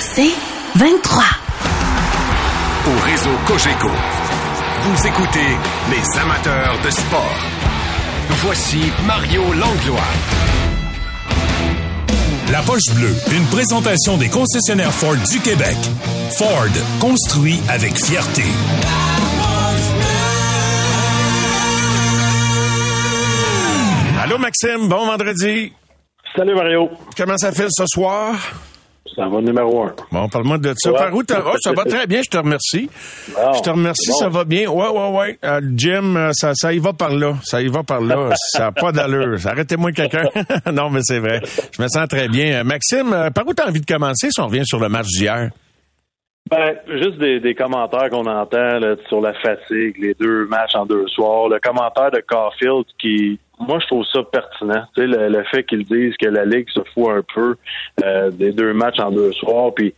C'est 23. Au réseau Cogeco, vous écoutez les amateurs de sport. Voici Mario Langlois. La poche bleue, une présentation des concessionnaires Ford du Québec. Ford, construit avec fierté. Allô Maxime, bon vendredi. Salut Mario. Comment ça fait ce soir? Ça va numéro un. Bon, parle-moi de ça. Ouais. Par où oh, ça va très bien, je te remercie. Je te remercie, bon. ça va bien. Ouais, ouais, ouais. Euh, gym, euh, ça, ça y va par là. Ça y va par là. ça n'a pas d'allure. Arrêtez-moi quelqu'un. non, mais c'est vrai. Je me sens très bien. Euh, Maxime, par où t'as envie de commencer si on revient sur le match d'hier? Ben, juste des, des commentaires qu'on entend là, sur la fatigue, les deux matchs en deux soirs. Le commentaire de Caulfield qui, moi, je trouve ça pertinent. Tu sais, le, fait qu'ils disent que la Ligue se fout un peu euh, des deux matchs en deux soirs. Puis,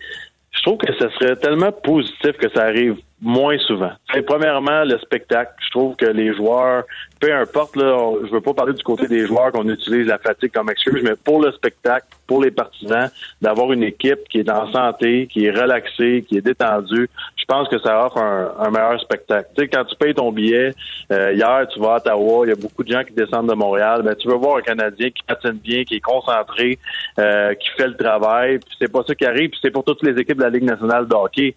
je trouve que ce serait tellement positif que ça arrive moins souvent. Sais, premièrement, le spectacle. Je trouve que les joueurs, peu importe, là, on- je veux pas parler du côté des joueurs qu'on utilise la fatigue comme excuse, mais pour le spectacle, pour les partisans, d'avoir une équipe qui est en santé, qui est relaxée, qui est détendue, je pense que ça offre un, un meilleur spectacle. Tu sais, quand tu payes ton billet, euh, hier, tu vas à Ottawa, il y a beaucoup de gens qui descendent de Montréal, ben, tu veux voir un Canadien qui patine bien, qui est concentré, euh, qui fait le travail, puis c'est pas ça qui arrive, puis c'est pour toutes les équipes de la Ligue nationale de hockey.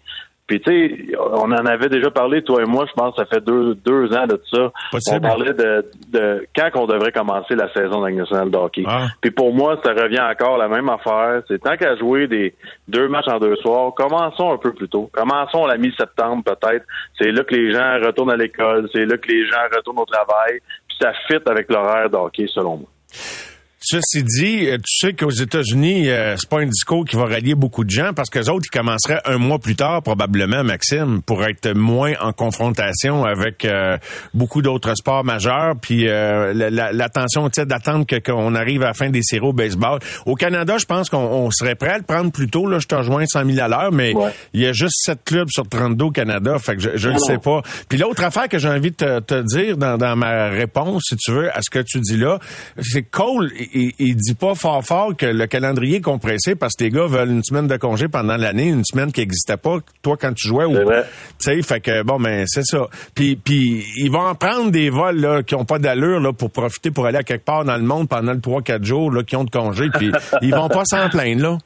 Puis tu sais, on en avait déjà parlé, toi et moi, je pense que ça fait deux, deux ans de ça. Possible. On parlait de, de quand qu'on devrait commencer la saison nationale de hockey. Ah. Puis pour moi, ça revient encore à la même affaire. C'est tant qu'à jouer des deux matchs en deux soirs, commençons un peu plus tôt. Commençons à la mi-septembre peut-être. C'est là que les gens retournent à l'école, c'est là que les gens retournent au travail. Puis ça fit avec l'horaire de hockey, selon moi. Ceci dit, euh, tu sais qu'aux États-Unis, euh, c'est pas un discours qui va rallier beaucoup de gens parce que les autres, ils commenceraient un mois plus tard, probablement, Maxime, pour être moins en confrontation avec euh, beaucoup d'autres sports majeurs. Puis euh, la- la- l'attention, tu sais, d'attendre que- qu'on arrive à la fin des séries au baseball. Au Canada, je pense qu'on on serait prêt à le prendre plus tôt. Là, je te rejoins 100 000 à l'heure, mais Ouais. il y a juste 7 clubs sur 32 au Canada. Fait que je, ne Non, sais non. pas. Puis l'autre affaire que j'ai envie de te, te dire dans, dans ma réponse, si tu veux, à ce que tu dis là, c'est Cole, il, il dit pas fort fort que le calendrier est compressé parce que les gars veulent une semaine de congé pendant l'année, une semaine qui n'existait pas, toi, quand tu jouais. ou. Tu sais, fait que, bon, ben, c'est ça. Puis, puis ils vont en prendre des vols, là, qui ont pas d'allure, là, pour profiter pour aller à quelque part dans le monde pendant le 3-4 jours, là, qui ont de congé, puis ils vont pas s'en plaindre, là.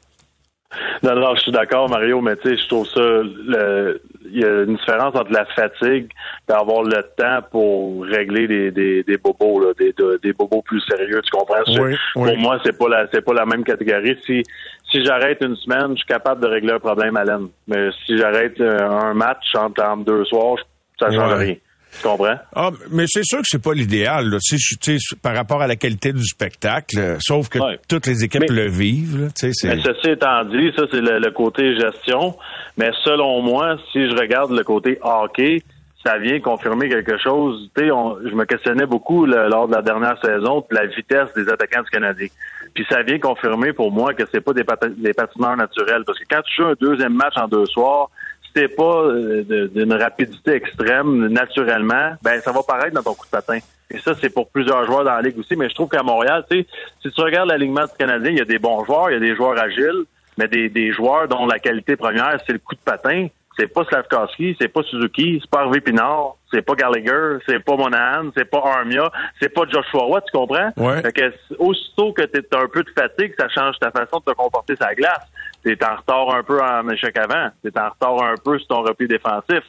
Non, non, je suis d'accord, Mario, mais tu sais, je trouve ça, le- il y a une différence entre la fatigue d'avoir le temps pour régler des, des, des bobos, là, des, de- des bobos plus sérieux, tu comprends? C'est- Oui, pour oui. moi, c'est pas la, c'est pas la même catégorie. Si, si j'arrête une semaine, je suis capable de régler un problème à laine. Mais si j'arrête euh, un match entre, entre deux soirs, ça change Ouais. rien. Tu comprends? Ah, mais c'est sûr que c'est pas l'idéal, là. Tu sais, par rapport à la qualité du spectacle, euh, sauf que Ouais. toutes les équipes Mais- le vivent, là. Tu sais. Mais ceci étant dit, ça c'est le, le côté gestion. Mais selon moi, si je regarde le côté hockey, ça vient confirmer quelque chose. Tu sais, on- je me questionnais beaucoup le- lors de la dernière saison de la vitesse des attaquants du Canadien. Puis ça vient confirmer pour moi que c'est pas des, des patineurs naturels. Parce que quand tu joues un deuxième match en deux soirs, t'es pas euh, d'une rapidité extrême naturellement, ben ça va paraître dans ton coup de patin. Et ça, c'est pour plusieurs joueurs dans la ligue aussi. Mais je trouve qu'à Montréal, tu sais, si tu regardes l'alignement du Canadien, il y a des bons joueurs, il y a des joueurs agiles, mais des, des joueurs dont la qualité première, c'est le coup de patin. C'est pas Slavkowski, c'est pas Suzuki, c'est pas Harvey Pinard, c'est pas Gallagher, c'est pas Monahan, c'est pas Armia, c'est pas Joshua Roy, tu comprends? Ouais. Fait que aussitôt que tu un peu de fatigue, ça change ta façon de te comporter la glace. T'es en retard un peu en échec avant. T'es en retard un peu sur ton repli défensif.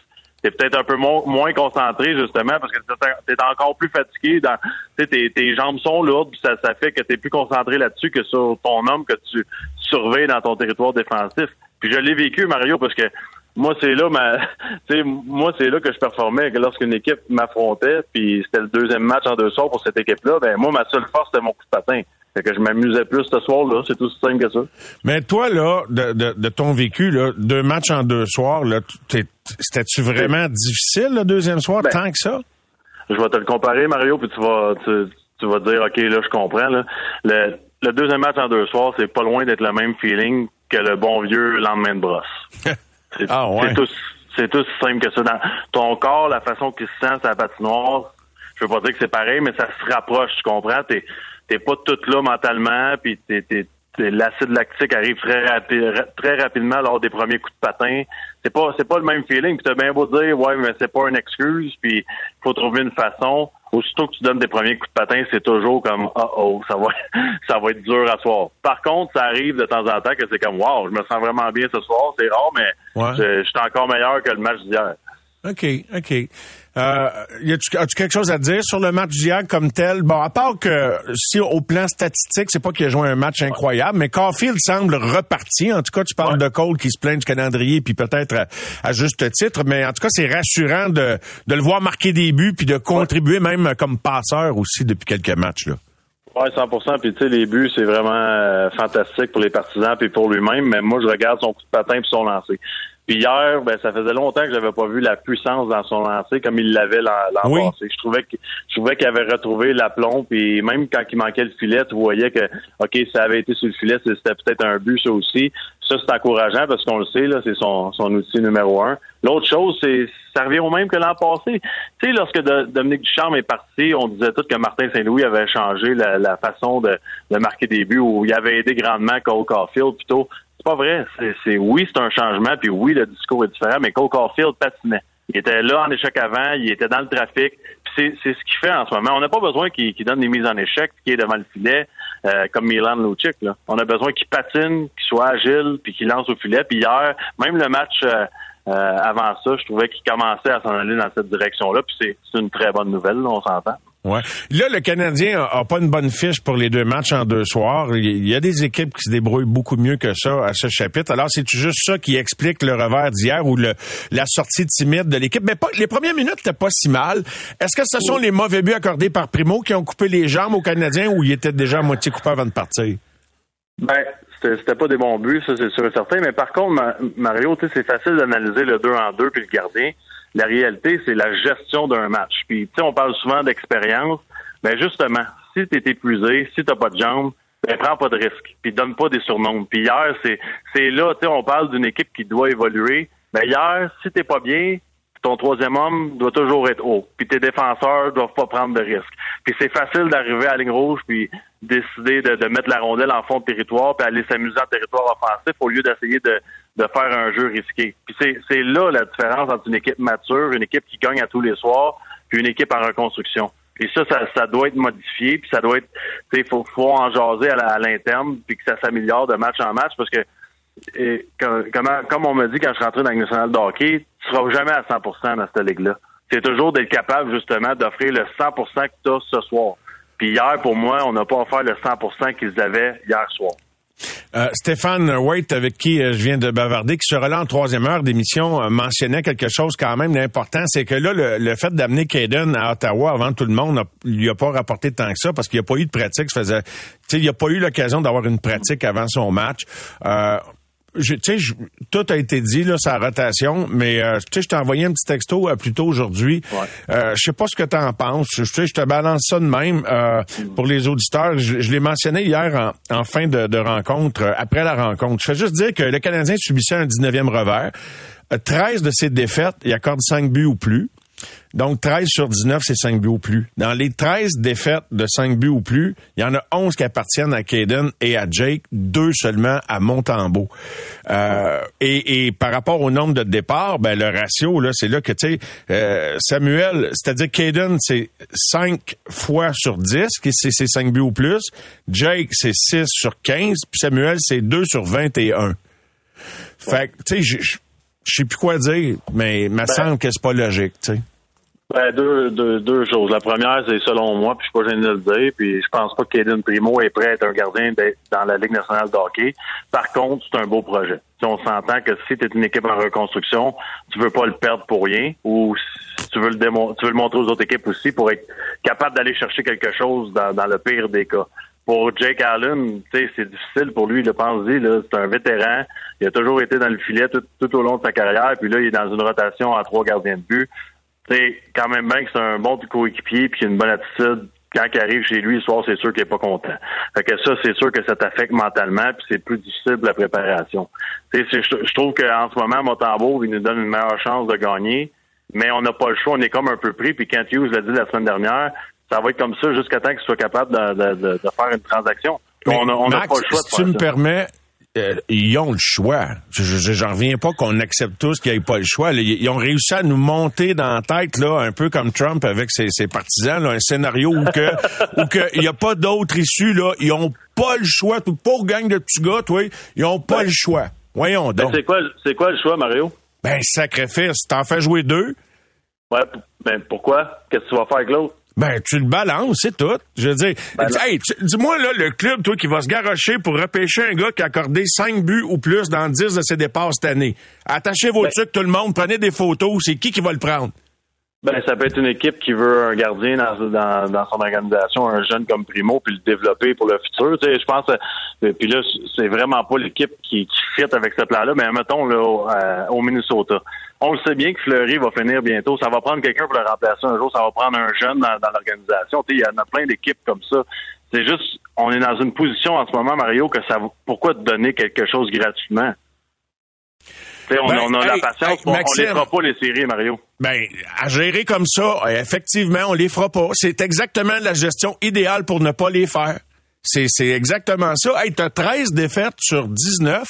T'es peut-être un peu mo- moins concentré, justement, parce que t'es- encore plus fatigué. Dans, tes, tes jambes sont lourdes, puis ça, ça fait que t'es plus concentré là-dessus que sur ton homme que tu surveilles dans ton territoire défensif. Puis je l'ai vécu, Mario, parce que moi, c'est là ma, tu sais, moi, c'est là que je performais que lorsqu'une équipe m'affrontait, puis c'était le deuxième match en deux soirs pour cette équipe-là. Ben moi, ma seule force, c'était mon coup de patin. Fait que je m'amusais plus ce soir-là. C'est aussi simple que ça. Mais toi, là, de, de, de ton vécu, là, deux matchs en deux soirs, là, t'es- c'était-tu vraiment difficile le deuxième soir, Ben, tant que ça? Je vais te le comparer, Mario, puis tu vas, tu, tu vas dire, OK, là, je comprends. Là. Le, le deuxième match en deux soirs, c'est pas loin d'être le même feeling que le bon vieux lendemain de brosse. C'est Ah, ouais. tout, c'est tout simple que ça. Dans ton corps, la façon qu'il se sent la patinoire, je veux pas dire que c'est pareil, mais ça se rapproche, tu comprends? T'es, t'es pas tout là mentalement, puis t'es, t'es, l'acide lactique arrive très très rapidement lors des premiers coups de patin. C'est pas c'est pas le même feeling. Puis t'as bien beau dire ouais mais c'est pas une excuse. Puis faut trouver une façon. Aussitôt que tu donnes des premiers coups de patin, c'est toujours comme oh oh ça va ça va être dur à soir. Par contre, ça arrive de temps en temps que c'est comme wow je me sens vraiment bien ce soir. C'est rare mais je, je suis encore meilleur que le match d'hier. OK, OK. Euh, as-tu quelque chose à dire sur le match d'hier comme tel? Bon, à part que si au plan statistique, c'est pas qu'il a joué un match incroyable, mais Caulfield semble reparti. En tout cas, tu parles de Cole qui se plaint du calendrier, puis peut-être à, juste titre, mais en tout cas, c'est rassurant de, de le voir marquer des buts, puis de contribuer même comme passeur aussi depuis quelques matchs. Là. Oui, 100% Puis tu sais, les buts, c'est vraiment euh, fantastique pour les partisans puis pour lui-même. Mais moi, je regarde son coup de patin puis son lancer. Puis hier, ben, ça faisait longtemps que j'avais pas vu la puissance dans son lancer comme il l'avait l'an passé. Je trouvais que je trouvais qu'il avait retrouvé l'aplomb, puis même quand il manquait le filet, tu voyais que OK, ça avait été sur le filet, c'était peut-être un but ça aussi. Ça, c'est encourageant parce qu'on le sait, là, c'est son, son outil numéro un. L'autre chose, c'est ça revient au même que l'an passé. Tu sais, lorsque Dominique Ducharme est parti, on disait tout que Martin Saint-Louis avait changé la, façon de, de, marquer des buts ou il avait aidé grandement Cole Caulfield plutôt pas vrai. C'est oui, c'est un changement, puis oui, le discours est différent, mais Cole Caulfield patinait. Il était là en échec avant, il était dans le trafic. C'est ce qu'il fait en ce moment. On n'a pas besoin qu'il donne des mises en échec, qu'il est devant le filet, euh, comme Milan Lucic. Là. On a besoin qu'il patine, qu'il soit agile, puis qu'il lance au filet. Puis hier, même le match euh, euh, avant ça, je trouvais qu'il commençait à s'en aller dans cette direction-là. Puis c'est une très bonne nouvelle, on s'entend. Ouais. Là, le Canadien a, pas une bonne fiche pour les deux matchs en deux soirs. Il y a des équipes qui se débrouillent beaucoup mieux que ça à ce chapitre. Alors, c'est juste ça qui explique le revers d'hier ou le, la sortie timide de l'équipe. Mais pas, les premières minutes n'étaient pas si mal. Est-ce que ce sont les mauvais buts accordés par Primo qui ont coupé les jambes aux Canadiens ou il était déjà à moitié coupé avant de partir? Ben, c'était pas des bons buts, ça c'est sûr et certain. Mais par contre, Mario, c'est facile d'analyser le 2 en 2 puis le gardien. La réalité, c'est la gestion d'un match. Puis, tu sais, on parle souvent d'expérience. Mais justement, si tu es épuisé, si tu pas de jambes, ben, prends pas de risque. Puis, donne pas des surnoms. Puis, hier, c'est, c'est là, tu sais, on parle d'une équipe qui doit évoluer. Mais ben, hier, si t'es pas bien, ton troisième homme doit toujours être haut. Puis tes défenseurs doivent pas prendre de risques. Puis c'est facile d'arriver à la ligne rouge puis décider de, mettre la rondelle en fond de territoire puis aller s'amuser en territoire offensif au lieu d'essayer de, de faire un jeu risqué. Puis c'est là la différence entre une équipe mature, une équipe qui gagne à tous les soirs, puis une équipe en reconstruction. Et ça, ça, doit être modifié, puis ça doit être, il faut, faut en jaser à l'interne, puis que ça s'améliore de match en match, parce que comme, comme on m'a dit quand je suis rentré dans le national de hockey, tu seras jamais à 100% dans cette ligue-là. C'est toujours d'être capable, justement, d'offrir le 100% que tu as ce soir. Puis hier, pour moi, on n'a pas offert le 100% qu'ils avaient hier soir. Euh, Stéphane White, avec qui euh, je viens de bavarder, qui sera là en troisième heure d'émission, euh, mentionnait quelque chose quand même d'important, c'est que là, le, fait d'amener Caden à Ottawa avant tout le monde, il lui a pas rapporté tant que ça parce qu'il n'y a pas eu de pratique. Ça faisait, il n'y a pas eu l'occasion d'avoir une pratique avant son match tu sais, tout a été dit là, sa rotation, mais euh, tu sais, je t'ai envoyé un petit texto euh, plus tôt aujourd'hui. Euh, je sais pas ce que tu en penses. Je, je te balance ça de même euh, pour les auditeurs. Je, l'ai mentionné hier en, fin de, de, rencontre, après la rencontre. Je fais juste dire que le Canadien subissait un 19e revers. 13 de ses défaites, il accorde 5 buts ou plus. Donc, 13 sur 19, c'est 5 buts ou plus. Dans les 13 défaites de 5 buts ou plus, il y en a 11 qui appartiennent à Caden et à Jake, deux seulement à Montembeau. Euh, et, par rapport au nombre de départs, ben, le ratio, là, c'est là que, tu sais, euh, Samuel, c'est-à-dire Caden, c'est 5 fois sur 10, c'est 5 buts ou plus. Jake, c'est 6 sur 15. Puis Samuel, c'est 2 sur 21. Fait que, tu sais, je sais plus quoi dire, mais il me ben semble que c'est pas logique, tu sais. Ben, deux, deux, deux choses. La première, c'est selon moi, puis je suis pas gêné de le dire, puis je pense pas qu'Aiden Primo est prêt à être un gardien dans la Ligue nationale de hockey. Par contre, c'est un beau projet. Si on s'entend que si tu es une équipe en reconstruction, tu veux pas le perdre pour rien, ou si tu veux le démo tu veux le montrer aux autres équipes aussi pour être capable d'aller chercher quelque chose dans, dans le pire des cas pour Jake Allen, c'est difficile pour lui, le pense-y, c'est un vétéran. Il a toujours été dans le filet tout, tout, au long de sa carrière, puis là, il est dans une rotation à trois gardiens de but sais, quand même bien que c'est un bon coéquipier puis une bonne attitude. Quand il arrive chez lui le soir, c'est sûr qu'il est pas content. Fait que ça, c'est sûr que ça t'affecte mentalement, puis c'est plus difficile la préparation. Je, je trouve qu'en ce moment, Montembeau, il nous donne une meilleure chance de gagner, mais on n'a pas le choix, on est comme un peu pris, puis quand Hughes l'a dit la semaine dernière, ça va être comme ça jusqu'à temps qu'il soit capable de, de, de, faire une transaction. On n'a pas le choix de si faire tu me permets, euh, ils ont le choix. Je- je- J'en reviens pas qu'on accepte tous qu'il n'y ait pas le choix. Ils, ont réussi à nous monter dans la tête, là, un peu comme Trump avec ses, ses partisans, là, un scénario où que où que il n'y a pas d'autre issue. Là. Ils ont pas le choix. Tout pour gang de petits gars, toi, ils ont pas le choix. Voyons donc. c'est quoi, le- c'est quoi le choix, Mario? Ben, sacrifice. T'en fais jouer deux. Ouais, ben pourquoi? Qu'est-ce que tu vas faire avec l'autre? Ben, tu le balances, c'est tout. Je veux dire, Ben hey, tu- dis-moi, là, le club, toi, qui va se garrocher pour repêcher un gars qui a accordé 5 buts ou plus dans 10 de ses départs cette année. Attachez vos Ben- trucs, tout le monde, prenez des photos. C'est qui qui va le prendre? Ben, ça peut être une équipe qui veut un gardien dans, dans, dans son organisation, un jeune comme Primo, puis le développer pour le futur. Tu sais, je pense, euh, puis là, c'est vraiment pas l'équipe qui, qui fit avec ce plan-là. Mais mettons là, au, euh, au Minnesota, on le sait bien que Fleury va finir bientôt. Ça va prendre quelqu'un pour le remplacer un jour. Ça va prendre un jeune dans, dans l'organisation. Tu sais, il y en a plein d'équipes comme ça. C'est juste, on est dans une position en ce moment, Mario, que ça, pourquoi te donner quelque chose gratuitement? On, Ben, on a la patience, hey, on, les fera pas les séries, Mario. Ben, à gérer comme ça, effectivement, on les fera pas. C'est exactement la gestion idéale pour ne pas les faire. C'est, c'est exactement ça. Hey, t'as 13 défaites sur 19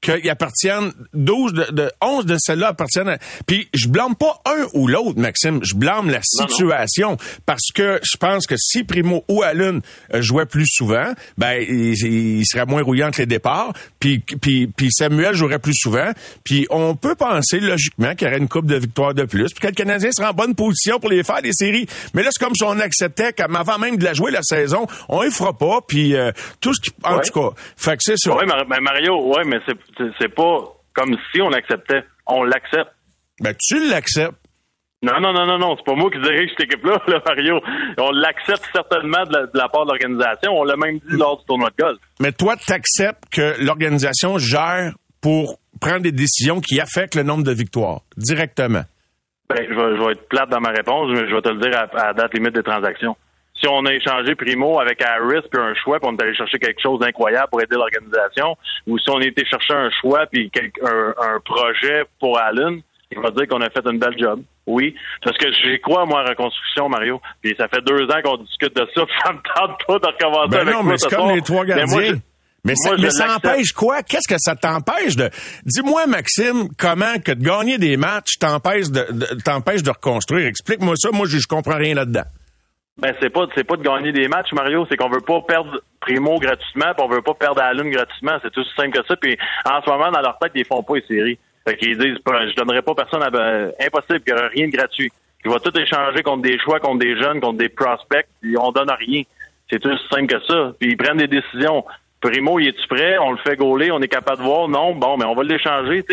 qu'ils appartiennent 12 de, de 11 de celles-là appartiennent à... Puis je blâme pas un ou l'autre, Maxime, je blâme la Non, non. situation parce que je pense que si Primo ou Allen euh, jouaient plus souvent, ben il, il serait moins rouillant que les départs, puis puis puis Samuel jouerait plus souvent, puis on peut penser logiquement qu'il y aurait une coupe de victoire de plus, puis que le Canadien serait en bonne position pour les faire des séries. Mais là c'est comme si on acceptait qu'avant même de la jouer la saison, on y fera pas, puis euh, tout ce qui en Ouais. tout cas, fait que c'est ça. Mario, ouais, mais c'est c'est- pas comme si on l'acceptait. On l'accepte. Ben tu l'acceptes. Non, non, non, non, non. C'est pas moi qui dirige cette équipe-là, là, Mario. On l'accepte certainement de la, de la part de l'organisation. On l'a même dit lors du tournoi de golf. Mais toi, tu acceptes que l'organisation gère pour prendre des décisions qui affectent le nombre de victoires directement. Ben, je vais, je vais être plate dans ma réponse, mais je vais te le dire à, à date limite des transactions. Si on a échangé Primo avec Harris puis un choix, puis on est allé chercher quelque chose d'incroyable pour aider l'organisation, ou si on a été chercher un choix puis un, un projet pour Allen, il va dire qu'on a fait une belle job. Oui, parce que j'y crois moi en reconstruction, Mario. Puis ça fait deux ans qu'on discute de ça, puis ça me tente pas de recommencer Ben avec non, mais c'est ce comme soir. les trois Mais gardiens. moi, je- mais ça, moi, je mais ça l'accepte. empêche quoi? Qu'est-ce que ça t'empêche de... Dis-moi, Maxime, comment que de gagner des matchs t'empêche de, de- t'empêche de reconstruire? Explique-moi ça. Moi, je, je comprends rien là-dedans. Ben c'est pas c'est pas de gagner des matchs Mario, c'est qu'on veut pas perdre Primo gratuitement, puis on veut pas perdre Allen gratuitement, c'est tout aussi simple que ça. Puis en ce moment dans leur tête ils font pas les séries. Fait qu'ils disent pas, je donnerai pas personne à ben, impossible, qu'il y aura rien de gratuit. Ils vont tout échanger contre des choix, contre des jeunes, contre des prospects, puis on donne rien. C'est tout aussi simple que ça. Puis ils prennent des décisions. Primo, il est-tu prêt? On le fait gauler, on est capable de voir. Non, bon, mais on va l'échanger.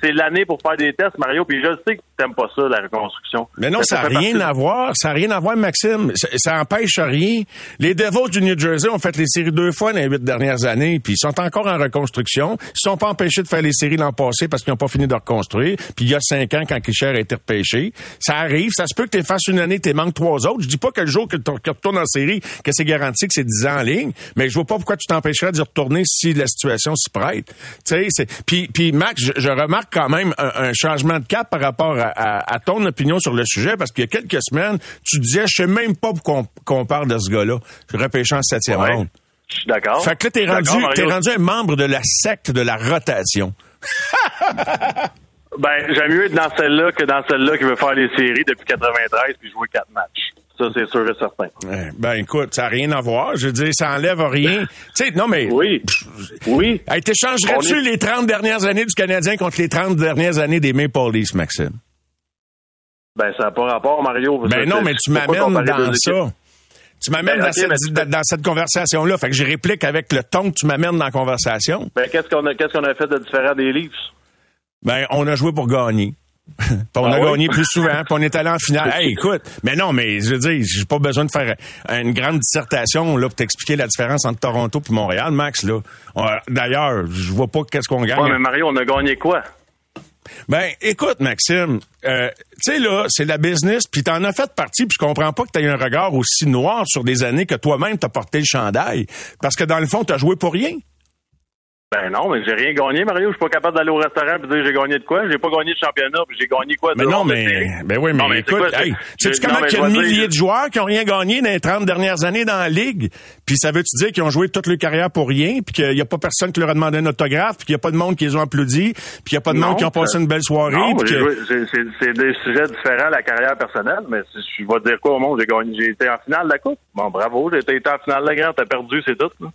C'est l'année pour faire des tests, Mario. Puis je sais que t'aimes pas ça, la reconstruction. Mais non, ça n'a rien partie- à voir. Ça n'a rien à voir, Maxime. Ça, ça empêche rien. Les Devils du New Jersey ont fait les séries deux fois dans les huit dernières années, puis ils sont encore en reconstruction. Ils sont pas empêchés de faire les séries l'an passé parce qu'ils n'ont pas fini de reconstruire. Puis il y a cinq ans, quand Kisher a été repêché, ça arrive. Ça se peut que tu fasses une année, tu manques trois autres. Je dis pas que le jour que tu retournes en série, que c'est garanti que c'est dix ans en ligne, mais je vois pas pourquoi tu t'empêcherais d'y retourner si la situation s'y prête. Tu sais, c'est puis puis Max, je, je remarque quand même un, un changement de cap par rapport à, à- à ton opinion sur le sujet parce qu'il y a quelques semaines, tu disais je sais même pas pourquoi on, qu'on parle de ce gars-là, repêché en septième Ouais. ronde. Je suis d'accord. Fait que là t'es rendu t'es rendu un membre de la secte de la rotation. Ben, j'aime mieux être dans celle-là que dans celle-là qui veut faire les séries depuis 93 puis jouer quatre matchs. Ça, c'est sûr et certain. Ben écoute, ça n'a rien à voir. Je veux dire, ça enlève rien. tu sais, non mais Oui. Oui. Hey, t'échangerais-tu est- les 30 dernières années du Canadien contre les 30 dernières années des Maple Leafs, Maxime? Ben, ça n'a pas rapport, Mario. Ben non, mais tu m'amènes comparer dans ça. Tu m'amènes Ben, dans, cette, dans- conversation-là. Fait que je réplique avec le ton que tu m'amènes dans la conversation. Ben, qu'est-ce qu'on a, qu'est-ce qu'on a fait de différent des Leafs? Ben, on a joué pour gagner. Puis on Ah a oui? gagné plus souvent, puis on est allé en finale. Hey, écoute, mais non, mais je veux dire, j'ai pas besoin de faire une grande dissertation là pour t'expliquer la différence entre Toronto et Montréal, Max. Là, d'ailleurs, je vois pas qu'est-ce qu'on gagne. Ouais, mais Mario, on a gagné quoi? Ben, écoute, Maxime, euh, tu sais, là, c'est la business, puis t'en as fait partie, puis je comprends pas que t'aies un regard aussi noir sur des années que toi-même t'as porté le chandail. Parce que dans le fond, t'as joué pour rien. Ben non, mais j'ai rien gagné, Mario. Je suis pas capable d'aller au restaurant et dire j'ai gagné de quoi. J'ai pas gagné de championnat, puis j'ai gagné quoi de Mais non, de mais, ben oui, mais, Non, mais c'est écoute, quoi, c'est- hey, sais-tu comment non, mais il y a je un vais millier dire- de joueurs qui ont rien gagné dans les 30 dernières années dans la ligue? Puis ça veut-tu dire qu'ils ont joué toute leur carrière pour rien, puis qu'il y a pas personne qui leur a demandé un autographe, puis qu'il y a pas de monde qui les ont applaudi, puis qu'il y a pas de Non, monde qui ont passé ça- une belle soirée, Non, puis j'ai que- c'est- des sujets différents à la carrière personnelle, mais si- je vais te dire quoi au monde, j'ai gagné, j'ai été en finale de la coupe. Bon, bravo, j'ai été en finale de la grande, t'as perdu, c'est tout. là.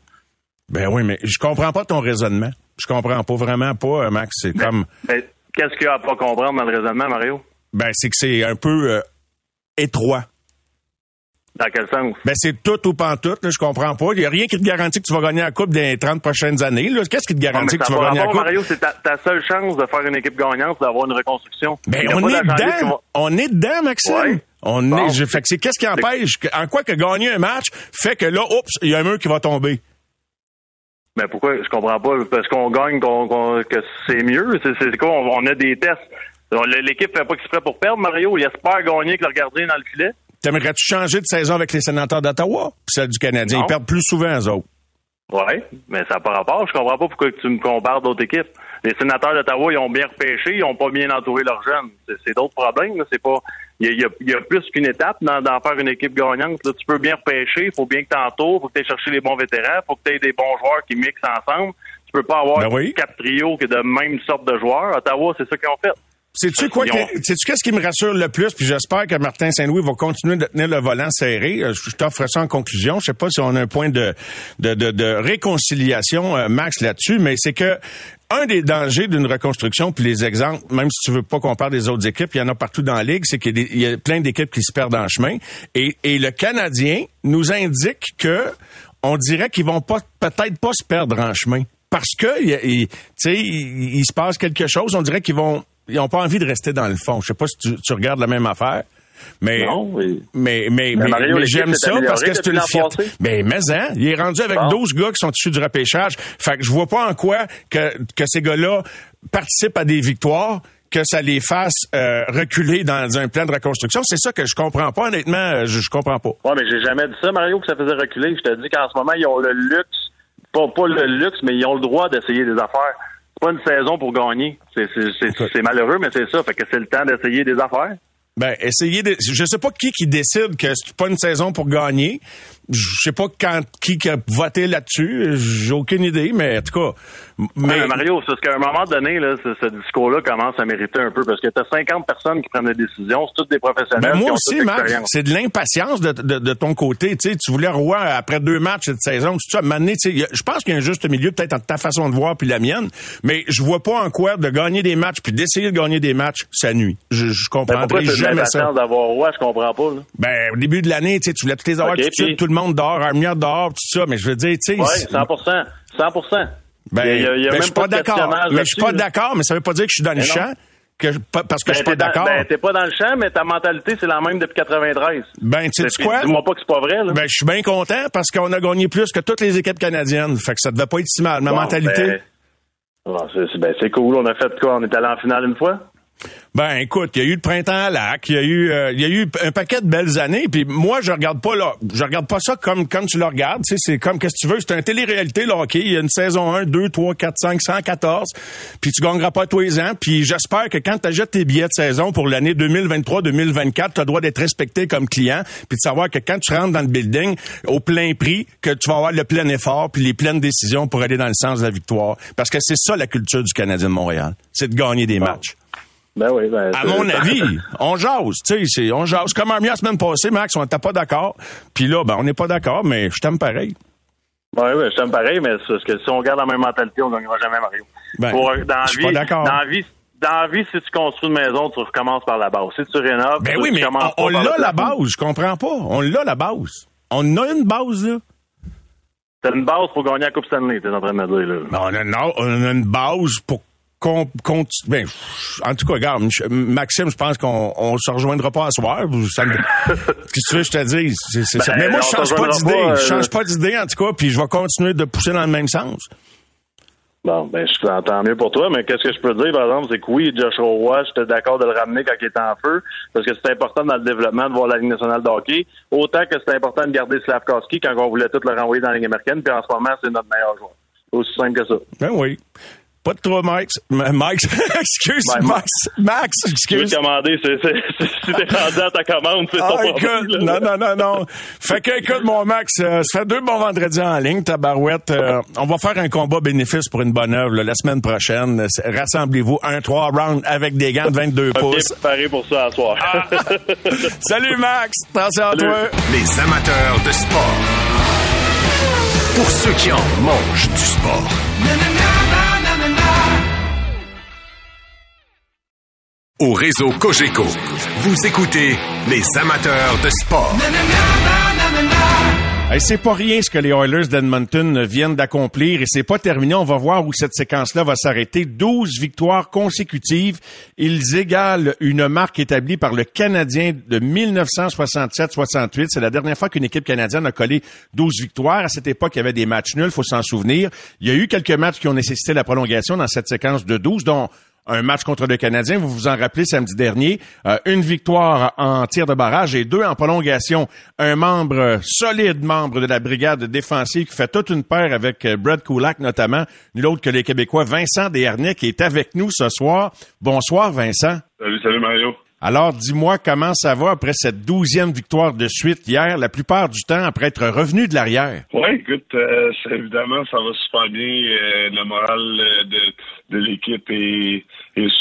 Ben oui, mais je comprends pas ton raisonnement. Je comprends pas vraiment pas, euh, Max. C'est comme, Mais qu'est-ce qu'il y a à pas comprendre dans le raisonnement, Mario? ben c'est que c'est un peu euh, étroit. Dans quel sens? Ben c'est tout ou pas tout, là, je comprends pas. Il y a rien qui te garantit que tu vas gagner la coupe dans les 30 prochaines années. Qu'est-ce qui te garantit que tu vas va gagner la coupe? Mario, c'est ta, ta seule chance de faire une équipe gagnante, d'avoir une reconstruction. Ben, on est dedans. va- On est dedans, Maxime. Ouais. On Bon. est, je- fait que c'est qu'est-ce qui empêche, en quoi que gagner un match fait que là, oups, il y a un mur qui va tomber? Mais pourquoi? Je comprends pas. Parce qu'on gagne, qu'on, qu'on- que c'est mieux. C'est, c'est quoi? On, on a des tests. L'équipe fait pas exprès pour perdre, Mario. Il espère gagner que le gardien est dans le filet. T'aimerais-tu changer de saison avec les sénateurs d'Ottawa? Puis celle du Canadien? Non. Ils perdent plus souvent, eux autres. Oui, mais ça n'a pas rapport. Je comprends pas pourquoi tu me compares d'autres équipes. Les sénateurs d'Ottawa, ils ont bien repêché, ils n'ont pas bien entouré leurs jeunes. C'est, d'autres problèmes. là. C'est pas. Il y a, il y plus qu'une étape dans, d'en faire une équipe gagnante. Là, tu peux bien repêcher, il faut bien que tu entoures, il faut que tu ailles chercher les bons vétérans, il faut que tu aies des bons joueurs qui mixent ensemble. Tu peux pas avoir Ben oui. quatre trios qui de même sorte de joueurs. Ottawa, c'est ça qu'ils ont fait. Sais-tu quoi? Que- Sais-tu qu'est-ce qui me rassure le plus? Puis j'espère que Martin Saint-Louis va continuer de tenir le volant serré. Euh, Je t'offre ça en conclusion. Je sais pas si on a un point de, de, de, de réconciliation, euh, Max, là-dessus, mais c'est que un des dangers d'une reconstruction, puis les exemples, même si tu veux pas qu'on parle des autres équipes, il y en a partout dans la ligue, c'est qu'il y a plein d'équipes qui se perdent en chemin. Et, le Canadien nous indique que on dirait qu'ils vont pas peut-être pas se perdre en chemin. Parce que il, se passe quelque chose, on dirait qu'ils vont ils ont pas envie de rester dans le fond. Je sais pas si tu regardes la même affaire. Mais, Non, oui. mais, mais, mais, Mario, mais j'aime ça parce que c'est une fierté. passé. Ben, mais hein, il est rendu avec Bon. 12 gars qui sont issus du repêchage. Fait que je vois pas en quoi que, que ces gars-là participent à des victoires que ça les fasse euh, reculer dans un plan de reconstruction. C'est ça que je comprends pas, honnêtement, euh, je, je comprends pas. Ouais, mais j'ai jamais dit ça, Mario, que ça faisait reculer. Je te dis qu'en ce moment, ils ont le luxe, pas, pas le luxe, mais ils ont le droit d'essayer des affaires. C'est pas une saison pour gagner. C'est malheureux, mais c'est ça. Fait que c'est le temps d'essayer des affaires. Ben, essayez de. Je sais pas qui qui décide que c'est pas une saison pour gagner. Je sais pas quand qui qui a voté là-dessus. J'ai aucune idée, mais en tout cas. Ouais, Mais, Mario, c'est qu'à un moment donné, là, ce, ce discours-là commence à mériter un peu parce que t'as 50 personnes qui prennent des décisions, c'est toutes des professionnels. Ben qui moi ont aussi, Marc, c'est de l'impatience de, de, de ton côté. Tu sais, tu voulais roi après deux matchs cette saison. Tu sais, à un moment donné, tu sais, il y a- je pense qu'il y a un juste milieu peut-être entre ta façon de voir puis la mienne, mais je vois pas en quoi de gagner des matchs puis d'essayer de gagner des matchs, ça nuit. Je, je Ben, jamais ça. d'avoir roi? Je comprends pas, là. Ben, au début de l'année, tu voulais tous les avoir tout de suite, puis- tout le monde dehors, Armia dehors, tout ça, mais je veux dire, tu sais, c'est- 100 100 Ben, Il y a- il y a ben, même je suis pas d'accord. Mais je suis pas d'accord, mais ça veut pas dire que je suis dans le Mais champ, que je- parce que je suis Ben, pas d'accord. Ben, t'es pas dans le champ, mais ta mentalité, c'est la même depuis 93. Ben, tu sais quoi? Dis-moi pas que c'est pas vrai, là. Ben, je suis bien content parce qu'on a gagné plus que toutes les équipes canadiennes. Fait que ça devait pas être si mal. Ma Bon, mentalité. ben, bon, c'est- c'est ben, c'est cool. On a fait quoi? On est allé en finale une fois? Ben écoute, il y a eu le printemps à lac, il y a eu euh, il y a eu un paquet de belles années puis moi je regarde pas là, je regarde pas ça comme comme tu le regardes, tu sais c'est comme qu'est-ce que tu veux, c'est un télé-réalité le hockey, il y a une saison 1, 2, 3, 4, 5, 114, puis tu gagneras pas tous les ans, puis j'espère que quand tu achètes tes billets de saison pour l'année 2023-2024, tu as droit d'être respecté comme client, puis de savoir que quand tu rentres dans le building au plein prix, que tu vas avoir le plein effort puis les pleines décisions pour aller dans le sens de la victoire parce que c'est ça la culture du Canadien de Montréal, c'est de gagner des matchs. Ben oui, ben. À mon avis, on jase, tu sais, on jase. Comme Armia la semaine passée, Max, on n'était pas d'accord. Puis là, ben, on n'est pas d'accord, mais je t'aime pareil. Oui, oui, je t'aime pareil, mais parce que si on garde la même mentalité, on ne gagnera jamais, Mario. Ben, Pour- dans la je suis vie, pas d'accord. Dans la vie, dans la vie, si tu construis une maison, tu recommences par la base. Si tu rénoves, Ben tu, oui, tu mais commences on, on l'a la base, je comprends pas. On l'a la base. On a une base, là. T'as une base pour gagner la Coupe Stanley, t'es en train de me dire, là. Ben, on, a, non, on a une base pour qu'on ben, en tout cas, regarde, Maxime, je pense qu'on on se rejoindra pas à soir. Ça me- Qu'est-ce que tu veux que je te? C'est- ça. Ben, Mais moi, je change pas d'idée. euh, Je change pas d'idée, en tout cas, puis je vais continuer de pousser dans le même sens. Bon, ben, je t'entends mieux pour toi, mais qu'est-ce que je peux dire, par exemple, c'est que oui, Josh Roy, j'étais d'accord de le ramener quand il était en feu, parce que c'est important dans le développement de voir la Ligue nationale de hockey, autant que c'est important de garder Slavkowski quand on voulait tout le renvoyer dans la Ligue américaine, puis en ce moment, c'est notre meilleur joueur. Aussi simple que ça. Ben oui. Pas de trop, Max. Max, excuse, Ben, Max. Max, excuse. te commander, c'est, c'est, si t'es rendu à ta commande, c'est Ah, ton écoute, problème. non, non, non, non. Fait que, écoute, mon Max, euh, ça fait deux bons vendredis en ligne, ta barouette. euh, on va faire un combat bénéfice pour une bonne œuvre là, la semaine prochaine. Rassemblez-vous, un trois rounds avec des gants de 22 Bien pouces. préparé pour ça à soir. Ah. Salut, Max. Attention à toi. Les amateurs de sport. Pour ceux qui en mangent du sport. Au réseau Cogeco, vous écoutez les amateurs de sport. Hey, c'est pas rien ce que les Oilers d'Edmonton viennent d'accomplir et c'est pas terminé. On va voir où cette séquence-là va s'arrêter. 12 victoires consécutives. Ils égalent une marque établie par le Canadien de 1967-68. C'est la dernière fois qu'une équipe canadienne a collé 12 victoires. À cette époque, il y avait des matchs nuls, faut s'en souvenir. Il y a eu quelques matchs qui ont nécessité la prolongation dans cette séquence de 12, dont un match contre le Canadien, vous vous en rappelez samedi dernier, euh, une victoire en tir de barrage et deux en prolongation. Un membre euh, solide, membre de la brigade défensive qui fait toute une paire avec euh, Brad Kulak notamment, nul autre que les Québécois, Vincent Desharnais qui est avec nous ce soir. Bonsoir Vincent. Salut, salut Mario. Alors dis-moi comment ça va après cette douzième victoire de suite hier, la plupart du temps après être revenu de l'arrière? Oui, écoute, euh, évidemment, ça va super bien. Euh, le moral de, de l'équipe est,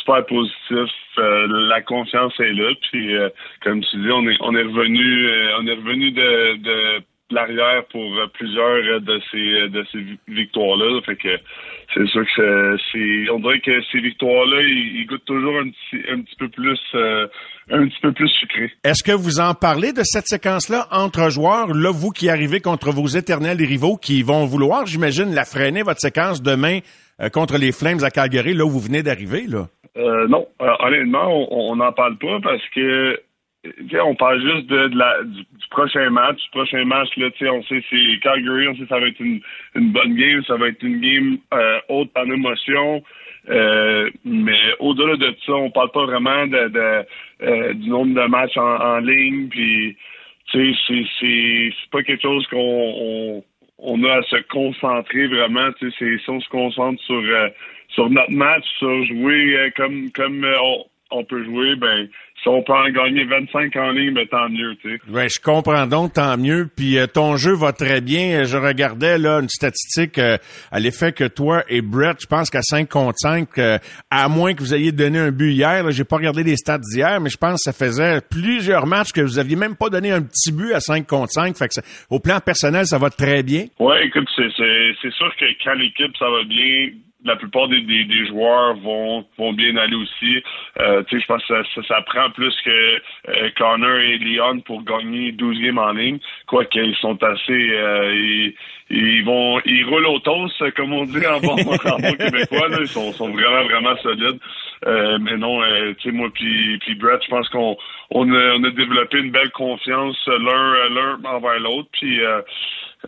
super positif. Euh, la confiance est là. Puis, euh, comme tu dis, on est, on est revenu, euh, on est revenu de, l'arrière pour plusieurs de ces de ces vi- victoires-là. Fait que c'est sûr que c'est- on dirait que ces victoires-là, ils, goûtent toujours un petit, un petit peu plus, euh, un petit peu plus sucré. Est-ce que vous en parlez de cette séquence-là entre joueurs? Là, vous qui arrivez contre vos éternels rivaux qui vont vouloir, j'imagine, la freiner, votre séquence demain contre les Flames à Calgary, là où vous venez d'arriver, là? Euh, non, Euh, honnêtement, on n'en parle pas parce que on parle juste de, la, du, prochain match. Du prochain match, là, on sait c'est Calgary, on sait ça va être une, une bonne game, ça va être une game euh, haute en émotion. Euh, mais au-delà de ça, on parle pas vraiment de, de euh, du nombre de matchs en, en ligne. Puis, tu sais, c'est pas quelque chose qu'on on, a à se concentrer vraiment. C'est si on se concentre sur euh, sur notre match, sur jouer euh, comme comme euh, on, on peut jouer, ben si on peut en gagner 25 en ligne, ben tant mieux, tu sais. Ouais, je comprends donc, tant mieux. Puis euh, ton jeu va très bien. Je regardais là une statistique euh, à l'effet que toi et Brett, je pense qu'à 5 contre 5, euh, à moins que vous ayez donné un but hier, j'ai pas regardé les stats d'hier, mais je pense que ça faisait plusieurs matchs que vous aviez même pas donné un petit but à 5 contre 5. Fait que ça- au plan personnel, ça va très bien. Ouais, écoute, c'est sûr que quand l'équipe ça va bien, la plupart des, des, des joueurs vont vont bien aller aussi. Euh, je pense que ça, ça, ça prend plus que euh, Connor et Leon pour gagner 12 games en ligne. Quoique ils sont assez euh, ils, ils vont ils roulent au toast, comme on dit en bon, en bon québécois. Là. Ils sont, sont vraiment, vraiment solides. Euh, mais non, euh, tu sais, moi puis Brett, je pense qu'on on a, on a développé une belle confiance l'un l'un envers l'autre. Puis euh,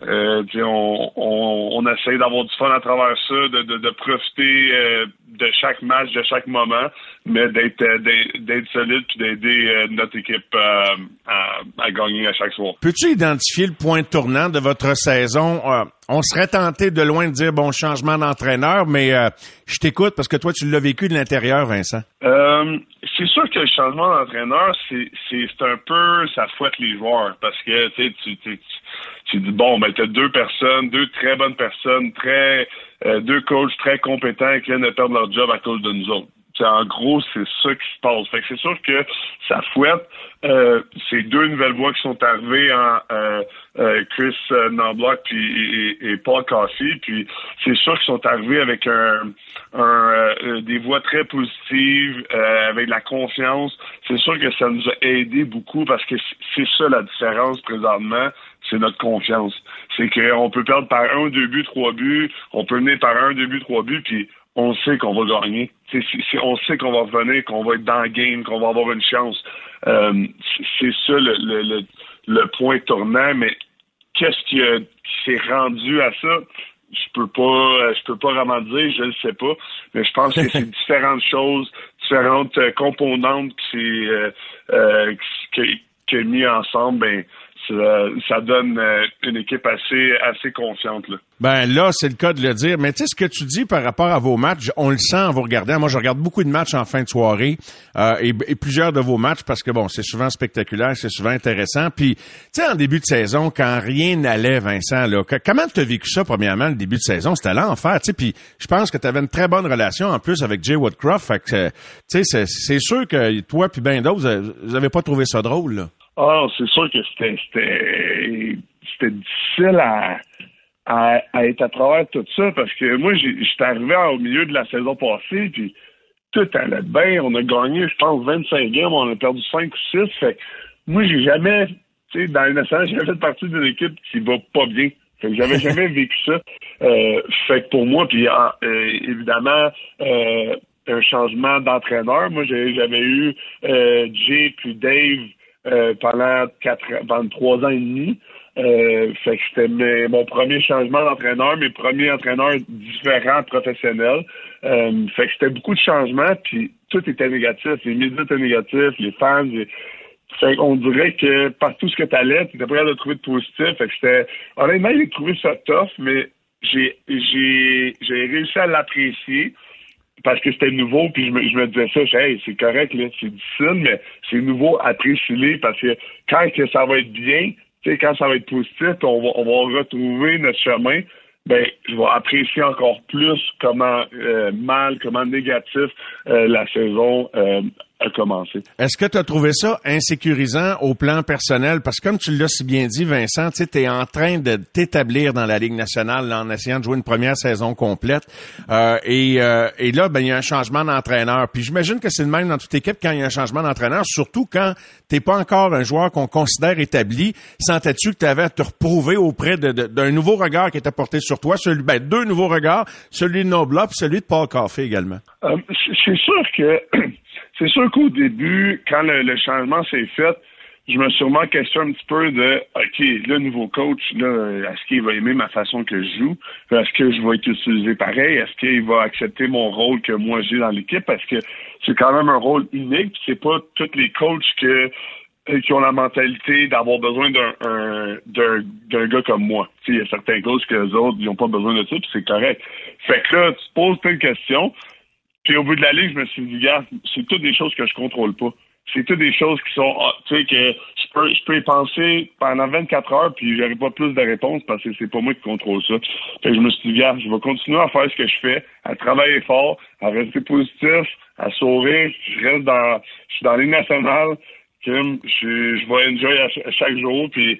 euh, on, on, on essaie d'avoir du fun à travers ça, de, de, de profiter euh, de chaque match, de chaque moment, mais d'être euh, d'être- solide puis d'aider notre équipe euh, à, à gagner à chaque soir. Peux-tu identifier le point tournant de votre saison? On serait tenté de loin de dire bon changement d'entraîneur, mais je t'écoute parce que toi tu l'as vécu de l'intérieur, Vincent. C'est sûr que le changement d'entraîneur, c'est un peu ça fouette les joueurs parce que tu tu tu tu- tu dis bon ben t'as deux personnes, deux très bonnes personnes, très euh, deux coachs très compétents qui viennent de perdre leur job à cause de nous autres. En gros, c'est ça qui se passe. Fait que c'est sûr que ça fouette. Euh, c'est deux nouvelles voix qui sont arrivées en euh, euh, Chris euh, Knobloch puis et, et Paul Coffey. Puis c'est sûr qu'ils sont arrivés avec un, un euh, des voix très positives, euh, avec de la confiance. C'est sûr que ça nous a aidé beaucoup parce que c'est ça la différence présentement c'est notre confiance. C'est qu'on peut perdre par un, deux buts, trois buts, on peut mener par un, deux buts, trois buts, puis on sait qu'on va gagner. C'est, c'est- c'est- on sait qu'on va revenir, qu'on va être dans le game, qu'on va avoir une chance. Euh, c'est, ça le, le, le, le point tournant, mais qu'est-ce qui, a- qui s'est rendu à ça? Je peux pas, je peux pas vraiment dire, je ne sais pas, mais je pense que c'est différentes choses, différentes euh, composantes qui s'est, euh, euh, est mis ensemble, ben ça, donne euh, une équipe assez, assez confiante. Là. Ben là, c'est le cas de le dire. Mais tu sais, ce que tu dis par rapport à vos matchs, on le sent en vous regardant. Moi, je regarde beaucoup de matchs en fin de soirée euh, et, plusieurs de vos matchs parce que, bon, c'est souvent spectaculaire, c'est souvent intéressant. Puis, tu sais, en début de saison, quand rien n'allait, Vincent, là, comment tu as vécu ça, premièrement, le début de saison? C'était l'enfer, tu sais. Puis, je pense que tu avais une très bonne relation, en plus, avec Jay Woodcroft. Fait que, tu sais, c'est sûr que toi puis ben d'autres, vous n'avez pas trouvé ça drôle, là. Ah, c'est sûr que c'était c'était difficile à, à, être à travers tout ça parce que moi, j'étais arrivé au milieu de la saison passée, puis tout allait bien. On a gagné, je pense, 25 games, on a perdu 5 ou 6. Fait moi, j'ai jamais, tu sais, dans une j'ai jamais fait partie d'une équipe qui va pas bien. Fait que j'avais jamais vécu ça. Euh, fait que pour moi, puis ah, euh, évidemment, euh, un changement d'entraîneur. Moi, j'avais eu euh, Jay puis Dave euh, pendant quatre pendant trois ans et demi. Euh, fait que c'était mon premier changement d'entraîneur, mes premiers entraîneurs différents professionnels. Euh, fait que c'était beaucoup de changements, puis tout était négatif. Les médias étaient négatifs, les fans. Les... Fait qu'on dirait que partout ce que tu allais, tu étais prêt à le trouver de positif. Fait que c'était. Honnêtement, j'ai trouvé ça tough, mais j'ai j'ai réussi à l'apprécier parce que c'était nouveau, puis je me, je me disais ça, hey, c'est correct, là, c'est difficile, mais c'est nouveau, apprécier parce que quand que ça va être bien, quand ça va être positif, on va, on va retrouver notre chemin, ben, je vais apprécier encore plus comment euh, mal, comment négatif euh, la saison euh, a commencé. Est-ce que tu as trouvé ça insécurisant au plan personnel? Parce que comme tu l'as si bien dit, Vincent, tu es en train de t'établir dans la Ligue nationale en essayant de jouer une première saison complète. Euh, et, euh, et, là, ben, il y a un changement d'entraîneur. Puis j'imagine que c'est le même dans toute équipe quand il y a un changement d'entraîneur, surtout quand t'es pas encore un joueur qu'on considère établi. Sentais-tu que tu avais à te reprouver auprès d'un nouveau regard qui était porté sur toi? Celui, ben, deux nouveaux regards, celui de Nobla et celui de Paul Coffey également. Euh, c'est sûr que C'est sûr qu'au début, quand le, changement s'est fait, je me suis sûrement questionné un petit peu de OK, le nouveau coach, là, est-ce qu'il va aimer ma façon que je joue? Est-ce que je vais être utilisé pareil? Est-ce qu'il va accepter mon rôle que moi j'ai dans l'équipe? Parce que c'est quand même un rôle unique. C'est pas tous les coachs que euh, qui ont la mentalité d'avoir besoin d'un gars comme moi. Il y a certains coachs que les autres n'ont pas besoin de ça, c'est correct. Fait que là, tu poses plein de questions. Puis au bout de la ligne, je me suis dit, gars, c'est toutes des choses que je contrôle pas. C'est toutes des choses qui sont, ah, tu sais, que je peux, je peux y penser pendant 24 heures, puis j'aurai pas plus de réponses parce que c'est pas moi qui contrôle ça. Fait que je me suis dit, gars, je vais continuer à faire ce que je fais, à travailler fort, à rester positif, à sourire. Je reste dans, je suis dans les nationales, je, je vais enjoy à, chaque jour, puis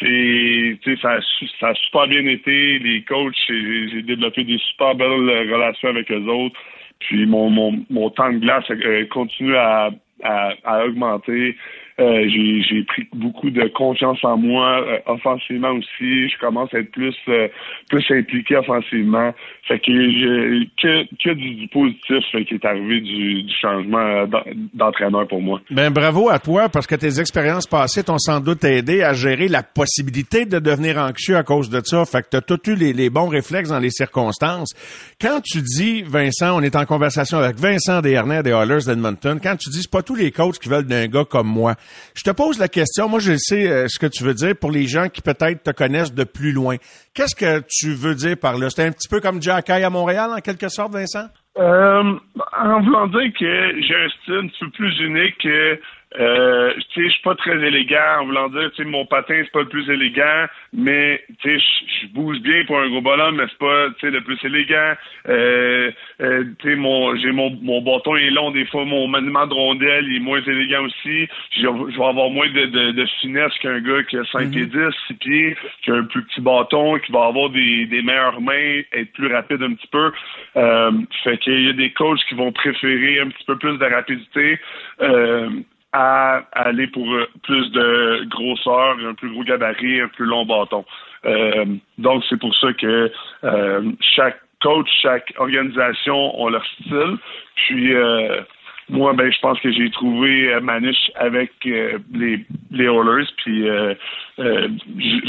c'est tu sais ça, ça a super bien été les coachs j'ai développé des super belles relations avec eux autres puis mon, mon, mon temps de glace euh, continue à, à, à augmenter. Euh, j'ai pris beaucoup de confiance en moi euh, offensivement aussi. Je commence à être plus euh, plus impliqué offensivement. Fait que j'ai que, que du, positif fait qui est arrivé du, du changement d'entraîneur pour moi. Ben bravo à toi parce que tes expériences passées t'ont sans doute aidé à gérer la possibilité de devenir anxieux à cause de ça. Fait que t'as tout eu les, les, bons réflexes dans les circonstances. Quand tu dis Vincent, on est en conversation avec Vincent Desharnais des Oilers d'Edmonton. Quand tu dis c'est pas tous les coachs qui veulent d'un gars comme moi. Je te pose la question, moi je sais euh, ce que tu veux dire pour les gens qui peut-être te connaissent de plus loin. Qu'est-ce que tu veux dire par là? C'est un petit peu comme Jack à Montréal, en quelque sorte, Vincent? Euh, en voulant dire que j'ai un style un peu plus unique que euh, tu sais, je suis pas très élégant en voulant dire, tu sais, mon patin c'est pas le plus élégant, mais tu sais, je bouge bien pour un gros bonhomme, mais c'est pas, tu sais, le plus élégant. Euh, euh, tu sais, mon, j'ai mon, mon bâton est long des fois, mon maniement de rondelle il est moins élégant aussi. Je, vais avoir moins de, de, de finesse qu'un gars qui a 5 pieds 10, 6 pieds, qui a un plus petit bâton, qui va avoir des, des meilleures mains, être plus rapide un petit peu. Euh, fait qu'il y a des coachs qui vont préférer un petit peu plus de rapidité. Euh, à aller pour euh, plus de grosseur, un plus gros gabarit, un plus long bâton. Euh, donc, c'est pour ça que euh, chaque coach, chaque organisation ont leur style. Puis, moi, ben, je pense que j'ai trouvé ma niche avec les, les. Puis, euh,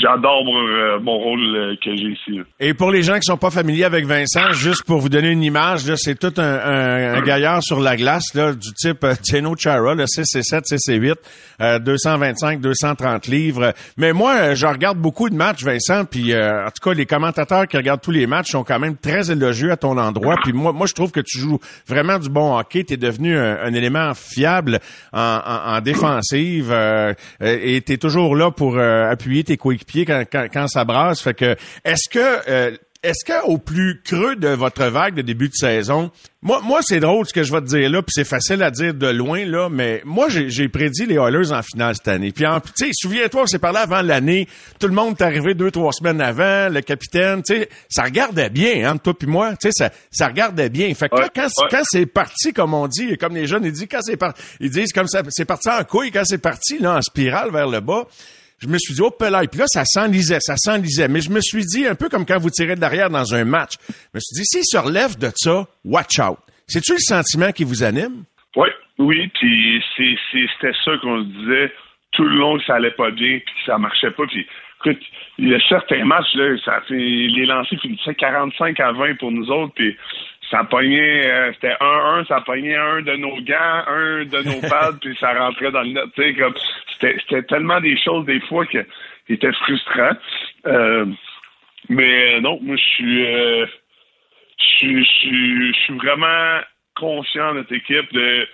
j'adore mon, mon, rôle que j'ai ici. Et pour les gens qui sont pas familiers avec Vincent, juste pour vous donner une image, c'est tout un, un, un, gaillard sur la glace là, du type Teno Chara, le CC7, CC8, 225, 230 livres. Mais moi, je regarde beaucoup de matchs, Vincent, puis en tout cas, les commentateurs qui regardent tous les matchs sont quand même très élogieux à ton endroit. Puis moi, moi, je trouve que tu joues vraiment du bon hockey. Tu es devenu un, élément fiable en, en, défensive euh, et tu es toujours là pour euh, appuyer tes coéquipiers quand, quand, quand, ça brasse. Fait que est-ce que euh, est-ce qu'au plus creux de votre vague de début de saison, moi, moi c'est drôle ce que je vais te dire là, puis c'est facile à dire de loin là, mais moi j'ai prédit les Oilers en finale cette année. Puis tu sais, souviens-toi, on s'est parlé avant l'année, tout le monde est arrivé deux trois semaines avant, le capitaine, tu sais, ça regardait bien, hein, toi puis moi, tu sais, ça, ça regardait bien. Fait que quand, quand c'est parti, comme on dit, comme les jeunes ils disent quand c'est parti, ils disent comme ça, c'est parti en couille quand c'est parti là en spirale vers le bas je me suis dit, oh, pelaille. Puis là, ça s'enlisait, ça s'enlisait. Mais je me suis dit, un peu comme quand vous tirez de dans un match, je me suis dit, s'il se relève de ça, watch out. C'est-tu le sentiment qui vous anime? Oui, oui. Puis c'était ça qu'on se disait tout le long que ça allait pas bien, puis que ça marchait pas. Puis écoute, il y a certains matchs, là, ça les lancers finissaient 45 à 20 pour nous autres, puis ça pognait, euh, c'était 1-1, ça pognait un de nos gants, un de nos pads, puis ça rentrait dans le net. Tu sais, comme, c'était tellement des choses, des fois, que, qui étaient frustrants. Euh, mais non, moi, je suis, euh, je suis, je suis vraiment conscient de notre équipe, de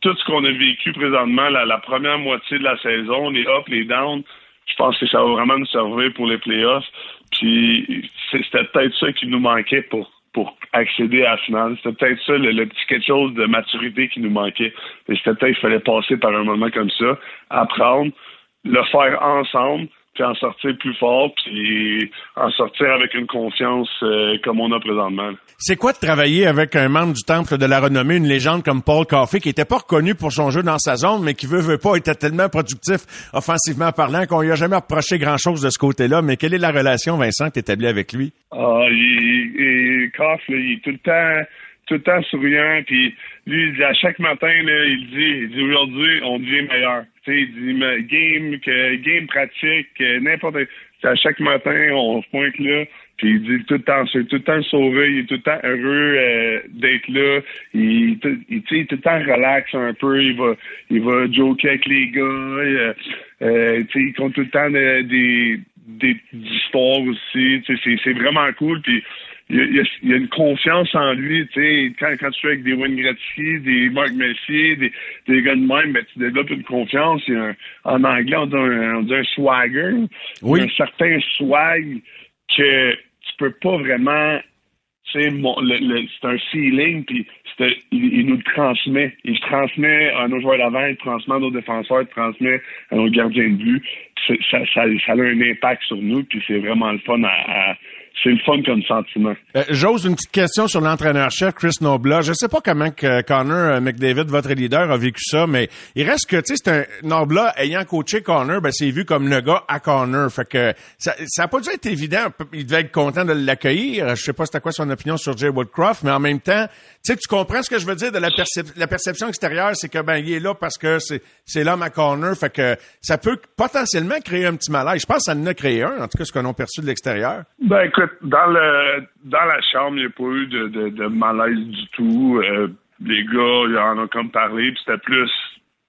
tout ce qu'on a vécu présentement, la, la première moitié de la saison, les ups, les downs. Je pense que ça va vraiment nous servir pour les playoffs. Puis c'était peut-être ça qui nous manquait pour pour accéder à la finale. C'était peut-être ça, le, petit quelque chose de maturité qui nous manquait. C'était peut-être qu'il fallait passer par un moment comme ça, apprendre, le faire ensemble, puis en sortir plus fort, puis en sortir avec une confiance euh, comme on a présentement. C'est quoi de travailler avec un membre du Temple de la renommée, une légende comme Paul Coffey, qui était pas reconnu pour son jeu dans sa zone, mais qui veut, veut pas, était tellement productif offensivement parlant qu'on lui a jamais reproché grand-chose de ce côté-là. Mais quelle est la relation, Vincent, que tu établis avec lui? Ah, il, il, il est tout le temps tout le temps souriant, puis lui, à chaque matin, là, il dit, il dit aujourd'hui, on devient meilleur. Tu sais, il game, que, game pratique, n'importe à chaque matin, on se pointe là, puis il dit tout le temps, c'est tout le temps sauvé, il est tout le temps heureux euh, d'être là. Il, il, est tout le temps relax un peu, il va, il va joker avec les gars. Euh, euh, il compte tout le temps des, des, histoires aussi. C'est vraiment cool. Puis il y, a, une confiance en lui, tu sais, quand, quand tu es avec des Wayne Gretzky, des Mark Messier, des, des gars de même, ben, tu développes une confiance. Un, en anglais, on dit un, on dit un swagger. Un certain swag que tu peux pas vraiment, tu sais, c'est un feeling, puis il, il, nous le transmet. Il se transmet à nos joueurs d'avant, il transmet à nos défenseurs, il transmet à nos gardiens de but. Ça, ça, ça, a un impact sur nous, puis c'est vraiment le fun à c'est le fun comme sentiment. Euh, j'ose une petite question sur l'entraîneur-chef Chris Nobla. Je sais pas comment que Connor euh, McDavid, votre leader, a vécu ça, mais il reste que, tu sais, c'est un Nobla ayant coaché Connor, ben c'est vu comme le gars à Connor. Fait que ça, ça a pas dû être évident. Il devait être content de l'accueillir. Je sais pas c'était quoi son opinion sur Jay Woodcroft, mais en même temps, sais, tu comprends ce que je veux dire de la, la perception extérieure, c'est que ben il est là parce que c'est l'homme à Connor. Fait que ça peut potentiellement créer un petit malaise. Je pense que ça en a créé un, en tout cas ce qu'on a perçu de l'extérieur. Ben écoute, dans le dans la chambre, il n'y a pas eu de, de, de malaise du tout. Euh, les gars, ils en ont comme parlé, puis c'était plus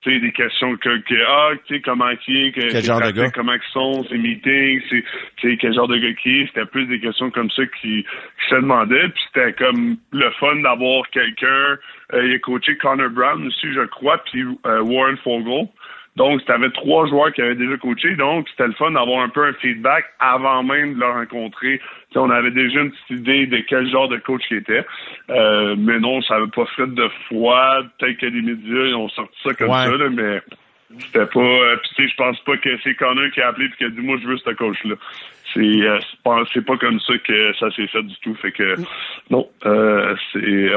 tu sais, des questions que, que ah, tu sais, comment qui est, que, quel genre de gars? comment ils sont, ces meetings, c'est, tu sais, quel genre de gars qui est, c'était plus des questions comme ça qui, qui se demandaient, puis c'était comme le fun d'avoir quelqu'un, euh, il a coaché Connor Brown aussi, je crois, puis euh, Warren Fogle, donc, tu avais trois joueurs qui avaient déjà coaché, donc c'était le fun d'avoir un peu un feedback avant même de le rencontrer. on avait déjà une petite idée de quel genre de coach il était. Euh, mais non, ça n'avait pas fait de foi. Peut-être que les médias ils ont sorti ça comme ça, là, mais c'était pas. Euh, puis je pense pas que c'est Connor qui a appelé et qui a dit Moi je veux ce coach-là. C'est euh, c'est pas, pas comme ça que ça s'est fait du tout. Fait que non, euh,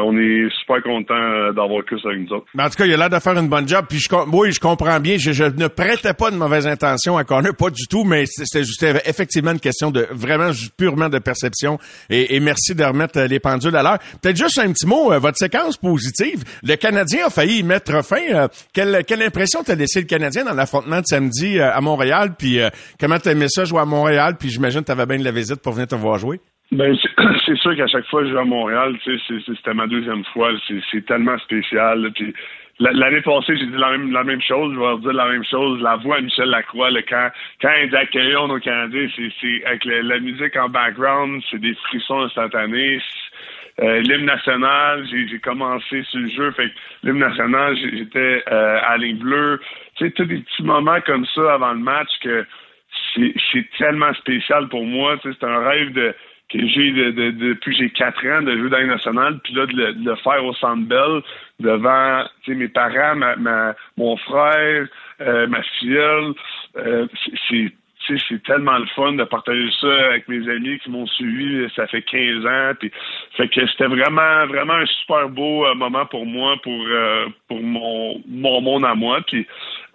on est super content d'avoir que ça avec nous autres. En tout cas, il a l'air de faire une bonne job. Puis je, oui, je comprends bien. Je, je ne prêtais pas de mauvaises intentions à Connor, pas du tout, mais c'était c'était effectivement une question de vraiment purement de perception. Et, merci de remettre euh, les pendules à l'heure. Peut-être juste un petit mot, euh, votre séquence positive. Le Canadien a failli y mettre fin. Euh, quelle, quelle impression t'a laissé le Canadien dans l'affrontement de samedi euh, à Montréal? Puis euh, comment t'as aimé ça jouer à Montréal? Puis j'imagine que t'avais bien de la visite pour venir te voir jouer. Ben c'est sûr qu'à chaque fois que je vais à Montréal, tu c'était ma deuxième fois. C'est tellement spécial. l'année passée, j'ai dit la même la même chose. Je vais dire la même chose. La voix à Michel Lacroix, quand quand il dit accueillons nos Canadiens, c'est avec la musique en background, c'est des frissons instantanés. Euh, l'hymne national, j'ai commencé sur le jeu, fait l'hymne national, j'étais euh, à ligne bleue. Tu sais, tous des petits moments comme ça avant le match que c'est tellement spécial pour moi. C'est un rêve de que j'ai de, de- depuis que j'ai quatre ans de jouer dans Ligue nationale, puis là de le, de le faire au Centre devant mes parents, ma, ma- mon frère, euh, ma filleule. Euh, c'est- c'est tellement le fun de partager ça avec mes amis qui m'ont suivi, ça fait 15 ans. Puis, fait que c'était vraiment, vraiment un super beau euh, moment pour moi, pour euh, pour mon, mon monde à moi. Puis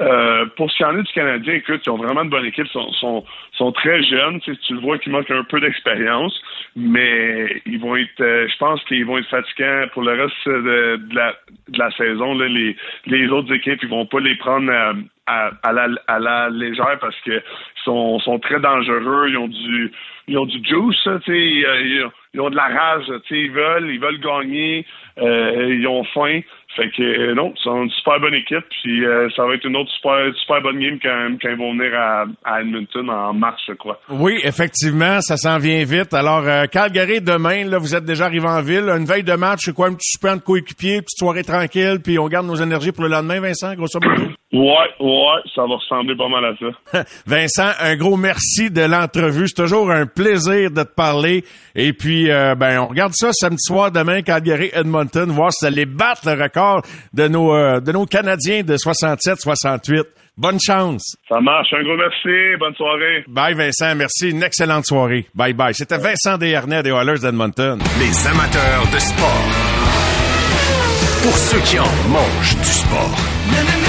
euh, pour ce qui en est du Canadien, écoute, ils ont vraiment une bonne équipe, ils sont, sont, sont très jeunes. Tu, tu le vois qu'ils manquent un peu d'expérience, mais ils vont être, euh, je pense qu'ils vont être fatigants pour le reste de, la, de la saison. Là, les, les autres équipes, ils vont pas les prendre à, à, à la, à la légère parce que sont, sont très dangereux. Ils ont du, ils ont du juice, tu sais, ils, ils ont- ils ont de la rage, tu sais, ils veulent, ils veulent gagner, euh, ils ont faim. Fait que euh, non, c'est une super bonne équipe, puis euh, ça va être une autre super super bonne game quand, quand ils vont venir à, à Edmonton en mars, je crois. Oui, effectivement, ça s'en vient vite. Alors, euh, Calgary, demain, là, vous êtes déjà arrivé en ville. Une veille de match, c'est quoi, un petit super de coéquipier, petite soirée tranquille, puis on garde nos énergies pour le lendemain, Vincent, grosso modo? Ouais, ouais, ça va ressembler pas mal à ça. Vincent, un gros merci de l'entrevue. C'est toujours un plaisir de te parler. Et puis, euh, ben, on regarde ça samedi soir demain, Calgary-Edmonton, voir si ça les battre le record de nos, euh, de nos Canadiens de 67-68. Bonne chance. Ça marche. Un gros merci. Bonne soirée. Bye, Vincent. Merci. Une excellente soirée. Bye bye. C'était Vincent Desharnais des Oilers d'Edmonton. Les amateurs de sport. Pour ceux qui en mangent du sport.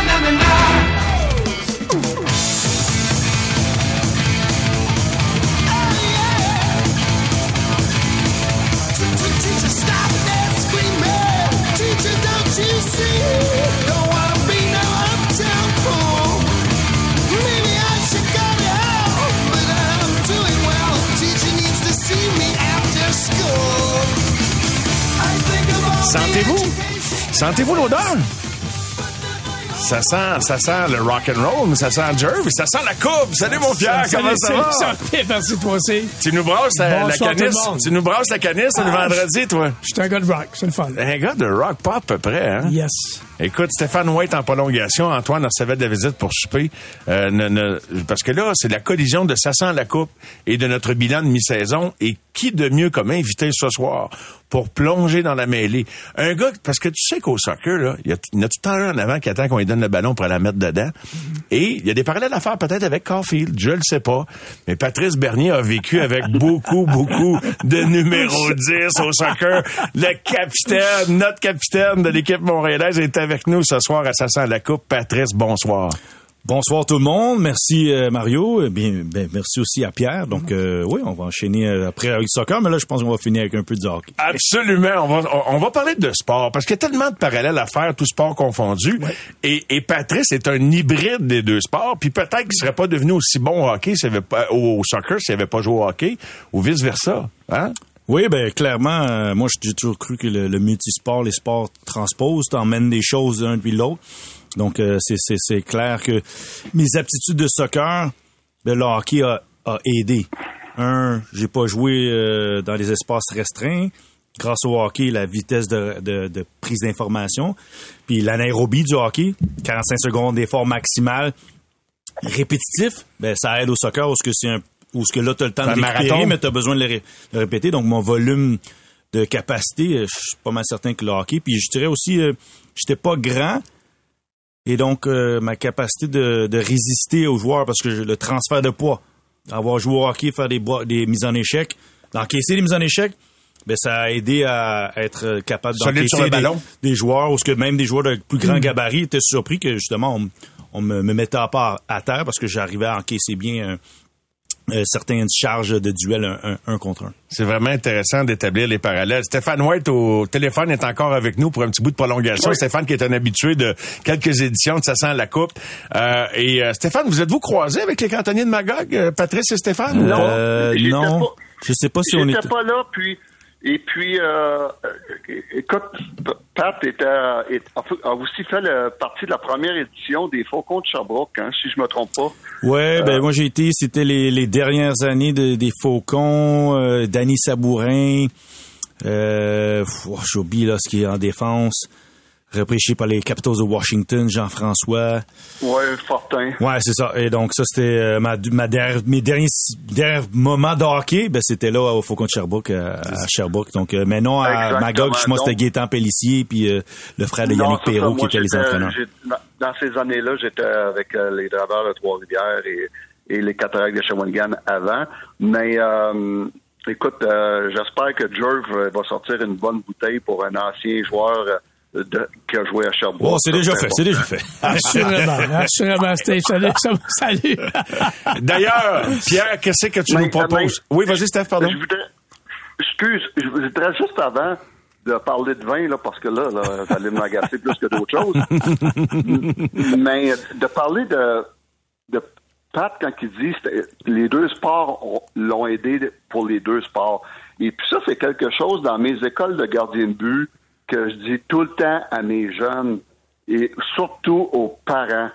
Sentez-vous? Sentez-vous l'odeur? Ça sent, ça sent le rock and roll, mais ça sent Jerv, ça sent la coupe. Salut mon Pierre, comment ça va? Salut, merci toi aussi. Tu nous brasses la, le canisse? Tu nous brasses la canisse le Ah, vendredi, toi? Je suis un gars de rock, c'est le fun. Un gars de rock pas à peu près, hein? Yes. Écoute, Stéphane White en prolongation, Antoine recevait de la visite pour souper. Euh, ne- ne- parce que là, c'est la collision de ça sent la coupe et de notre bilan de mi-saison. Et qui de mieux comme invité ce soir pour plonger dans la mêlée? Un gars, parce que tu sais qu'au soccer, là, il y, en a tout le temps un en avant qui attend qu'on lui donne le ballon pour la mettre dedans. Et il y a des parallèles à faire peut-être avec Caulfield, je le sais pas. Mais Patrice Bernier a vécu avec beaucoup, beaucoup de numéro 10 au soccer. Le capitaine, notre capitaine de l'équipe montréalaise est avec nous ce soir à Sassan la Coupe. Patrice, bonsoir. Bonsoir tout le monde. Merci euh, Mario. Eh Bien, ben, merci aussi à Pierre. Donc euh, oui, on va enchaîner euh, après avec le soccer, mais là je pense qu'on va finir avec un peu de hockey. Absolument. On va, on va parler de sport parce qu'il y a tellement de parallèles à faire, tout sport confondu. Et, et Patrice est un hybride des deux sports. Puis peut-être qu'il serait pas devenu aussi bon au hockey s'il avait pas, au, au soccer s'il avait pas joué au hockey ou vice versa. Hein? Oui, ben clairement, euh, moi j'ai toujours cru que le, multisport, les sports transposent, t'emmènes des choses d'un puis l'autre. Donc euh, c'est clair que mes aptitudes de soccer, ben, le hockey a, aidé. Un, j'ai pas joué euh, dans les espaces restreints. Grâce au hockey, la vitesse de, de, prise d'information, puis l'anaérobie du hockey, 45 secondes d'effort maximal, répétitif, ben ça aide au soccer où ce que c'est un où ce que là t'as le temps Un de récupérer, marathon. mais t'as besoin de le, ré- répéter. Donc mon volume de capacité, je suis pas mal certain que le hockey. Puis je dirais aussi, euh, j'étais pas grand. Et donc, euh, ma capacité de, de résister aux joueurs, parce que le transfert de poids, avoir joué au hockey, faire des, des mises en échec, d'encaisser les mises en échec, ben, ça a aidé à être capable d'encaisser des, des joueurs, ou ce que même des joueurs de plus grand gabarit étaient surpris que justement on, on me, me mettait à part à terre parce que j'arrivais à encaisser bien euh, certaines charges de duel un, un- un contre un. C'est vraiment intéressant d'établir les parallèles. Stéphane White au téléphone est encore avec nous pour un petit bout de prolongation. Stéphane qui est un habitué de quelques éditions de Ça sent la coupe. Euh, et euh, Stéphane, vous êtes-vous croisé avec les cantonniers de Magog, euh, Patrice et Stéphane? Non, Euh, non, pas- je sais pas si on était. pas là, puis et puis euh, euh, écoute, Pat était, a aussi fait le- partie de la première édition des Faucons de Sherbrooke, hein, si je me trompe pas. Ouais, ben moi j'ai été, c'était les, les dernières années de- des Faucons, euh, Danny Sabourin, euh, oh, j'oublie là ce qui est en défense, repêché par les Capitals de Washington, Jean-François. Ouais, Fortin. Ouais, c'est ça. Et donc ça c'était euh, ma, ma der- mes derniers, derniers moments de hockey, ben c'était là au Faucon de Sherbrooke euh, à, Sherbrooke. Donc euh, mais non à. Magog, moi c'était Gaétan Pellissier puis euh, le frère de Yannick Perrault qui moi, étaient les entraîneurs. dans- ces années-là, j'étais avec euh, les draveurs de Trois-Rivières et, et les cataractes de Shawinigan avant. Mais euh, écoute, j'espère que Jerv va sortir une bonne bouteille pour un ancien joueur de- qui a joué à Sherbrooke. Bon, Oh, c'est déjà fait, c'est déjà fait. Assurément, assurément, Steve. Salut, salut. D'ailleurs, Pierre, qu'est-ce que tu Mais- nous proposes? mais- oui, vas-y, Steph, pardon. Je voudrais, excuse, je voudrais juste avant de parler de vin, là, parce que là, là ça allait m'agacer plus que d'autres choses. Mais de parler de, de Pat quand il dit les deux sports ont- l'ont aidé pour les deux sports. Et puis ça, c'est quelque chose dans mes écoles de gardien de but que je dis tout le temps à mes jeunes et surtout aux parents.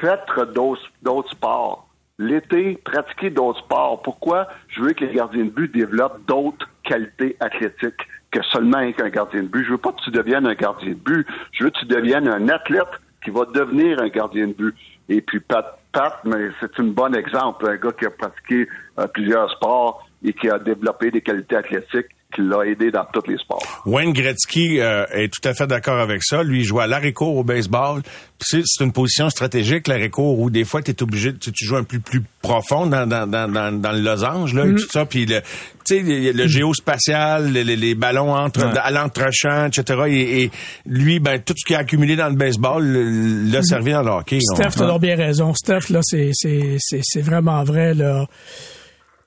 Faites d'autres sports. L'été, pratiquez d'autres sports. Pourquoi? Je veux que les gardiens de but développent d'autres qualités athlétiques que seulement être un gardien de but. Je veux pas que tu deviennes un gardien de but. Je veux que tu deviennes un athlète qui va devenir un gardien de but. Et puis Pat, Pat mais c'est un bon exemple. Un gars qui a pratiqué euh, plusieurs sports et qui a développé des qualités athlétiques qui l'a aidé dans tous les sports. Wayne Gretzky euh, est tout à fait d'accord avec ça. Lui, il joue à l'arrêt-court au baseball. C'est, c'est une position stratégique, l'arrêt-court, où des fois, tu es obligé, tu, tu joues un peu plus profond dans, dans, dans, dans, dans le losange, là, et tout ça. Puis, le, tu sais, le, le géospatial, les, les- les ballons entre, Ouais. à l'entrechamp, etc. Et, et lui, ben, tout ce qui a accumulé dans le baseball le- l'a servi dans le hockey. Steph, t'as bien raison. Steph, là, c'est, c'est, c'est, c'est vraiment vrai, là.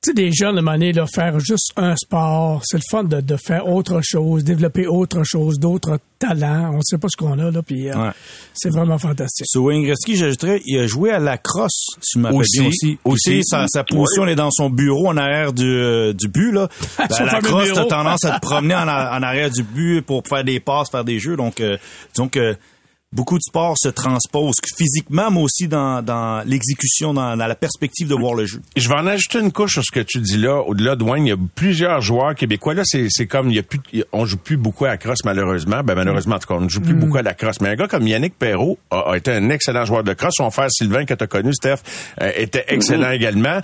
Tu sais, des jeunes, à un moment donné, là, faire juste un sport, c'est le fun de, de faire autre chose, développer autre chose, d'autres talents. On ne sait pas ce qu'on a, là, puis euh, Ouais. c'est vraiment fantastique. Sur Wayne Gretzky, j'ajouterais, il a joué à la crosse, si je m'appelle Aussi, bien aussi. aussi. Sa, sa position, elle est dans son bureau en arrière du, euh, du but, là. Ben, Son la crosse, t'as tendance à te promener en, en arrière du but pour faire des passes, faire des jeux. Donc, euh, disons que beaucoup de sports se transposent physiquement, mais aussi dans, dans l'exécution, dans, dans la perspective de voir le jeu. Je vais en ajouter une couche sur ce que tu dis là. Au-delà de Wayne, il y a plusieurs joueurs québécois. Là, c'est, c'est comme, il y a plus, on joue plus beaucoup à la crosse, malheureusement. Ben, malheureusement, en tout cas, on ne joue plus beaucoup à la crosse. Mais un gars comme Yannick Perrault a, a été un excellent joueur de crosse. Son frère Sylvain, que tu as connu, Steph, euh, était excellent également.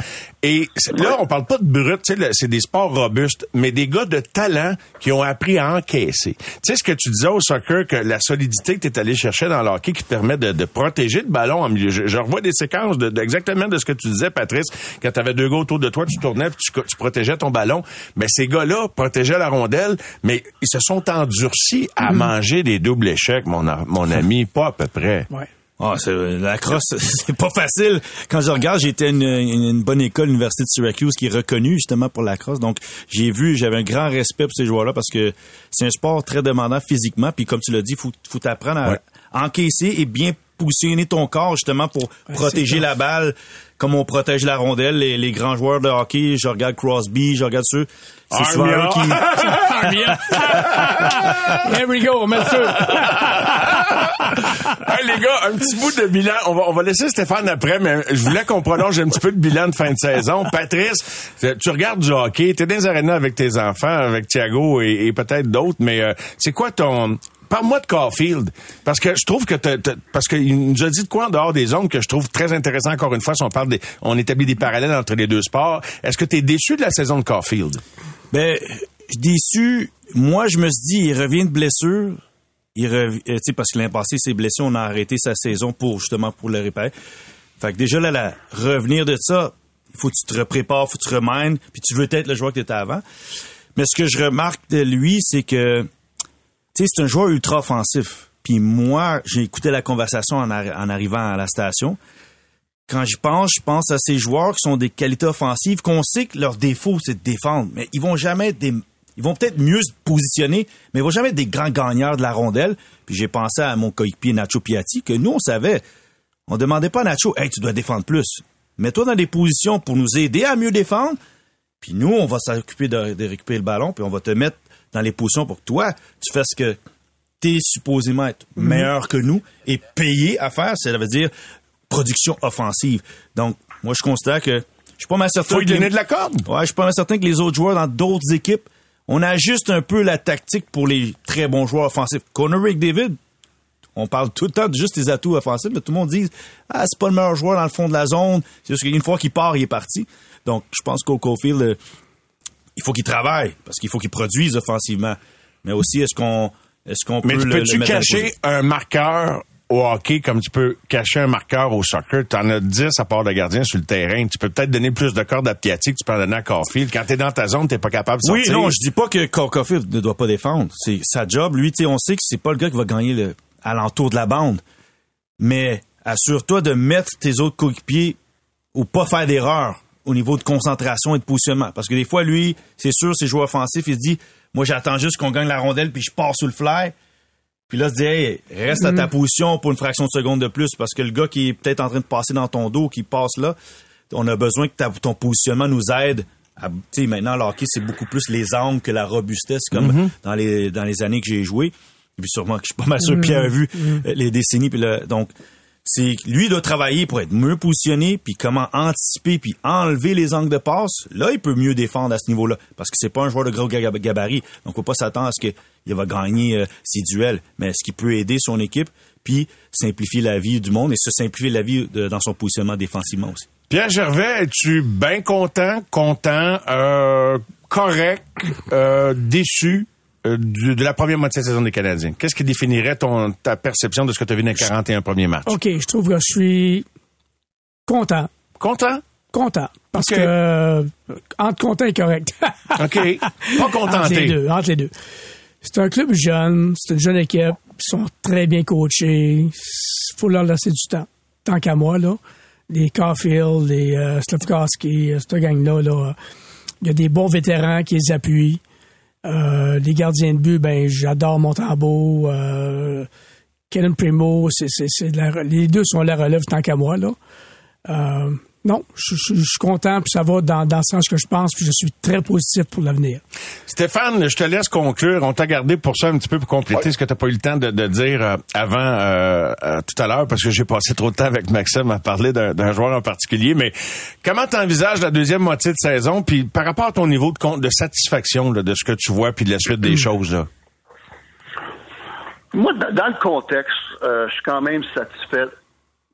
Et là, on parle pas de brut, c'est des sports robustes, mais des gars de talent qui ont appris à encaisser. Tu sais, ce que tu disais au soccer, que la solidité que tu es allé chercher dans le hockey qui te permet de, de protéger le ballon en milieu. Je, je revois des séquences de, de- exactement de ce que tu disais, Patrice, quand tu avais deux gars autour de toi, tu tournais puis tu, protégeais ton ballon. Mais ces gars-là protégeaient la rondelle, mais ils se sont endurcis à manger des doubles échecs, mon, ami, pas à peu près. Ouais. Ah, c'est, la crosse, c'est pas facile. Quand je regarde, j'étais à une, une, bonne école, l'université de Syracuse, qui est reconnue justement pour la crosse. Donc, j'ai vu, j'avais un grand respect pour ces joueurs-là parce que c'est un sport très demandant physiquement. Puis, comme tu l'as dit, faut, faut t'apprendre à Ouais. encaisser et bien positionner ton corps justement pour protéger la balle comme on protège la rondelle. Les, les grands joueurs de hockey, je regarde Crosby, je regarde ceux. C'est souvent eux qui. Ah, bien. Here we go, on met le feu. Hey, les gars, un petit bout de bilan. On va, on va laisser Stéphane après, mais je voulais qu'on prolonge un petit peu le bilan de fin de saison. Patrice, tu regardes du hockey, t'es dans les arénas avec tes enfants, avec Thiago et, et peut-être d'autres, mais euh, c'est quoi ton... Parle-moi de Caulfield, parce que je trouve que t'as- parce qu'il nous a dit de quoi en dehors des zones que je trouve très intéressant encore une fois si on parle des, on établit des parallèles entre les deux sports. Est-ce que tu es déçu de la saison de Caulfield? Ben, déçu, moi, je me suis dit, il revient de blessure. Il revient, euh, parce que l'année passée, ses blessures, on a arrêté sa saison pour, justement, pour le réparer. Fait que déjà, là, là revenir de ça, faut que tu te prépares, faut que tu remènes, puis tu veux être le joueur que tu étais avant. Mais ce que je remarque de lui, c'est que, c'est un joueur ultra offensif. Puis moi, j'ai écouté la conversation en, arrivant à la station. Quand je pense, je pense à ces joueurs qui sont des qualités offensives, qu'on sait que leur défaut, c'est de défendre. Mais ils vont jamais être des, ils vont peut-être mieux se positionner, mais ils vont jamais être des grands gagneurs de la rondelle. Puis j'ai pensé à mon coéquipier Nacho Piatti, que nous, on savait, on demandait pas à Nacho, hey, tu dois défendre plus. Mets-toi dans des positions pour nous aider à mieux défendre. Puis nous, on va s'occuper de, récupérer le ballon, puis on va te mettre dans les positions pour que toi, tu fasses ce que tu es supposément être meilleur que nous et payé à faire. Ça veut dire production offensive. Donc, moi, je constate que je suis pas mal certain. Faut lui donner de la corde. Ouais, je suis pas mal certain que les autres joueurs dans d'autres équipes, on ajuste un peu la tactique pour les très bons joueurs offensifs. Conor David, on parle tout le temps de juste les atouts offensifs, mais tout le monde dit Ah, c'est pas le meilleur joueur dans le fond de la zone. C'est juste qu'une fois qu'il part, il est parti. Donc, je pense qu'au Cofield, euh, il faut qu'il travaille, parce qu'il faut qu'il produise offensivement. Mais aussi, est-ce qu'on est-ce qu'on peut. Mais peux-tu cacher un marqueur au hockey comme tu peux cacher un marqueur au soccer? Tu en as 10 à part de gardien sur le terrain. Tu peux peut-être donner plus de cordes à Piatti que tu peux en donner à Caulfield. Quand t'es dans ta zone, t'es pas capable de sortir. Oui, non, je dis pas que Caulfield ne doit pas défendre. C'est sa job. Lui, on sait que c'est pas le gars qui va gagner le, à l'entour de la bande. Mais assure-toi de mettre tes autres coéquipiers ou pas faire d'erreur au niveau de concentration et de positionnement. Parce que des fois, lui, c'est sûr, ses joueurs offensifs, il se dit, moi, j'attends juste qu'on gagne la rondelle puis je pars sous le fly. Puis là, se dit, hey, reste à ta mm. position pour une fraction de seconde de plus parce que le gars qui est peut-être en train de passer dans ton dos, qui passe là, on a besoin que ton positionnement nous aide. Tu sais, maintenant, le hockey, c'est beaucoup plus les angles que la robustesse, comme mm-hmm. dans les dans les années que j'ai joué. Et puis sûrement que je suis pas mal sûr, Pierre a vu mm. euh, les décennies. Puis le, donc, c'est lui doit travailler pour être mieux positionné, puis comment anticiper, puis enlever les angles de passe. Là, il peut mieux défendre à ce niveau-là, parce que c'est pas un joueur de gros gabarit. Donc, on peut pas s'attendre à ce qu'il va gagner euh, ses duels, mais est-ce qu'il peut aider son équipe, puis simplifier la vie du monde et se simplifier la vie dans son positionnement défensivement aussi. Pierre Gervais, es-tu bien content, content, euh, correct, déçu? Euh, de, la première moitié de saison des Canadiens. Qu'est-ce qui définirait ton, ta perception de ce que tu as vu dans les 41 premiers matchs? OK, je trouve que je suis content. Content? Content. Parce que euh, entre content et correct. OK. Pas contenté. Entre les deux. Entre les deux. C'est un club jeune, c'est une jeune équipe. Ils sont très bien coachés. Il faut leur laisser du temps. Tant qu'à moi, là. Les Caulfield, les euh, Slavkowski, cette gang-là, là, il y a des bons vétérans qui les appuient. Euh, les gardiens de but, ben j'adore Montembeau. Euh, Primo, c'est, les deux sont la relève tant qu'à moi. Là. Euh, non, je, suis content, puis ça va dans, dans, le sens que je pense, puis je suis très positif pour l'avenir. Stéphane, je te laisse conclure. On t'a gardé pour ça un petit peu pour compléter ce que tu n'as pas eu le temps de, dire euh, avant euh, euh, tout à l'heure, parce que j'ai passé trop de temps avec Maxime à parler d'un joueur en particulier. Mais comment tu envisages la deuxième moitié de saison, puis par rapport à ton niveau de, de satisfaction de ce que tu vois, puis de la suite des hmm. choses? Là? Moi, dans le contexte, je suis quand même satisfait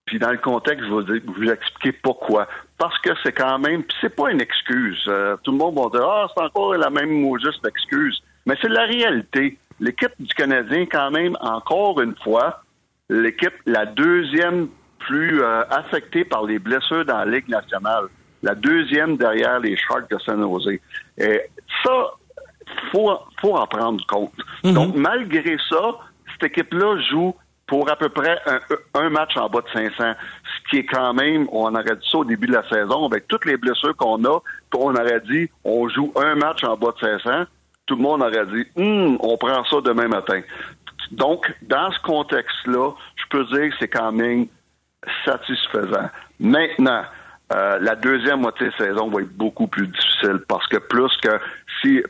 puis dans le contexte, je vais vous, expliquer pourquoi. Parce que c'est quand même, c'est pas une excuse. Euh, tout le monde va dire ah c'est encore la même juste excuse, mais c'est la réalité. L'équipe du Canadien, quand même, encore une fois, l'équipe la deuxième plus euh, affectée par les blessures dans la Ligue nationale, la deuxième derrière les Sharks de San Jose. Et ça, faut faut en prendre compte. Mm-hmm. Donc malgré ça, cette équipe-là joue pour à peu près un, match en bas de 500, ce qui est quand même, on aurait dit ça au début de la saison, avec toutes les blessures qu'on a, on aurait dit, on joue un match en bas de 500, tout le monde aurait dit, hum, on prend ça demain matin. Donc, dans ce contexte-là, je peux dire que c'est quand même satisfaisant. Maintenant, euh, la deuxième moitié de saison va être beaucoup plus difficile parce que plus que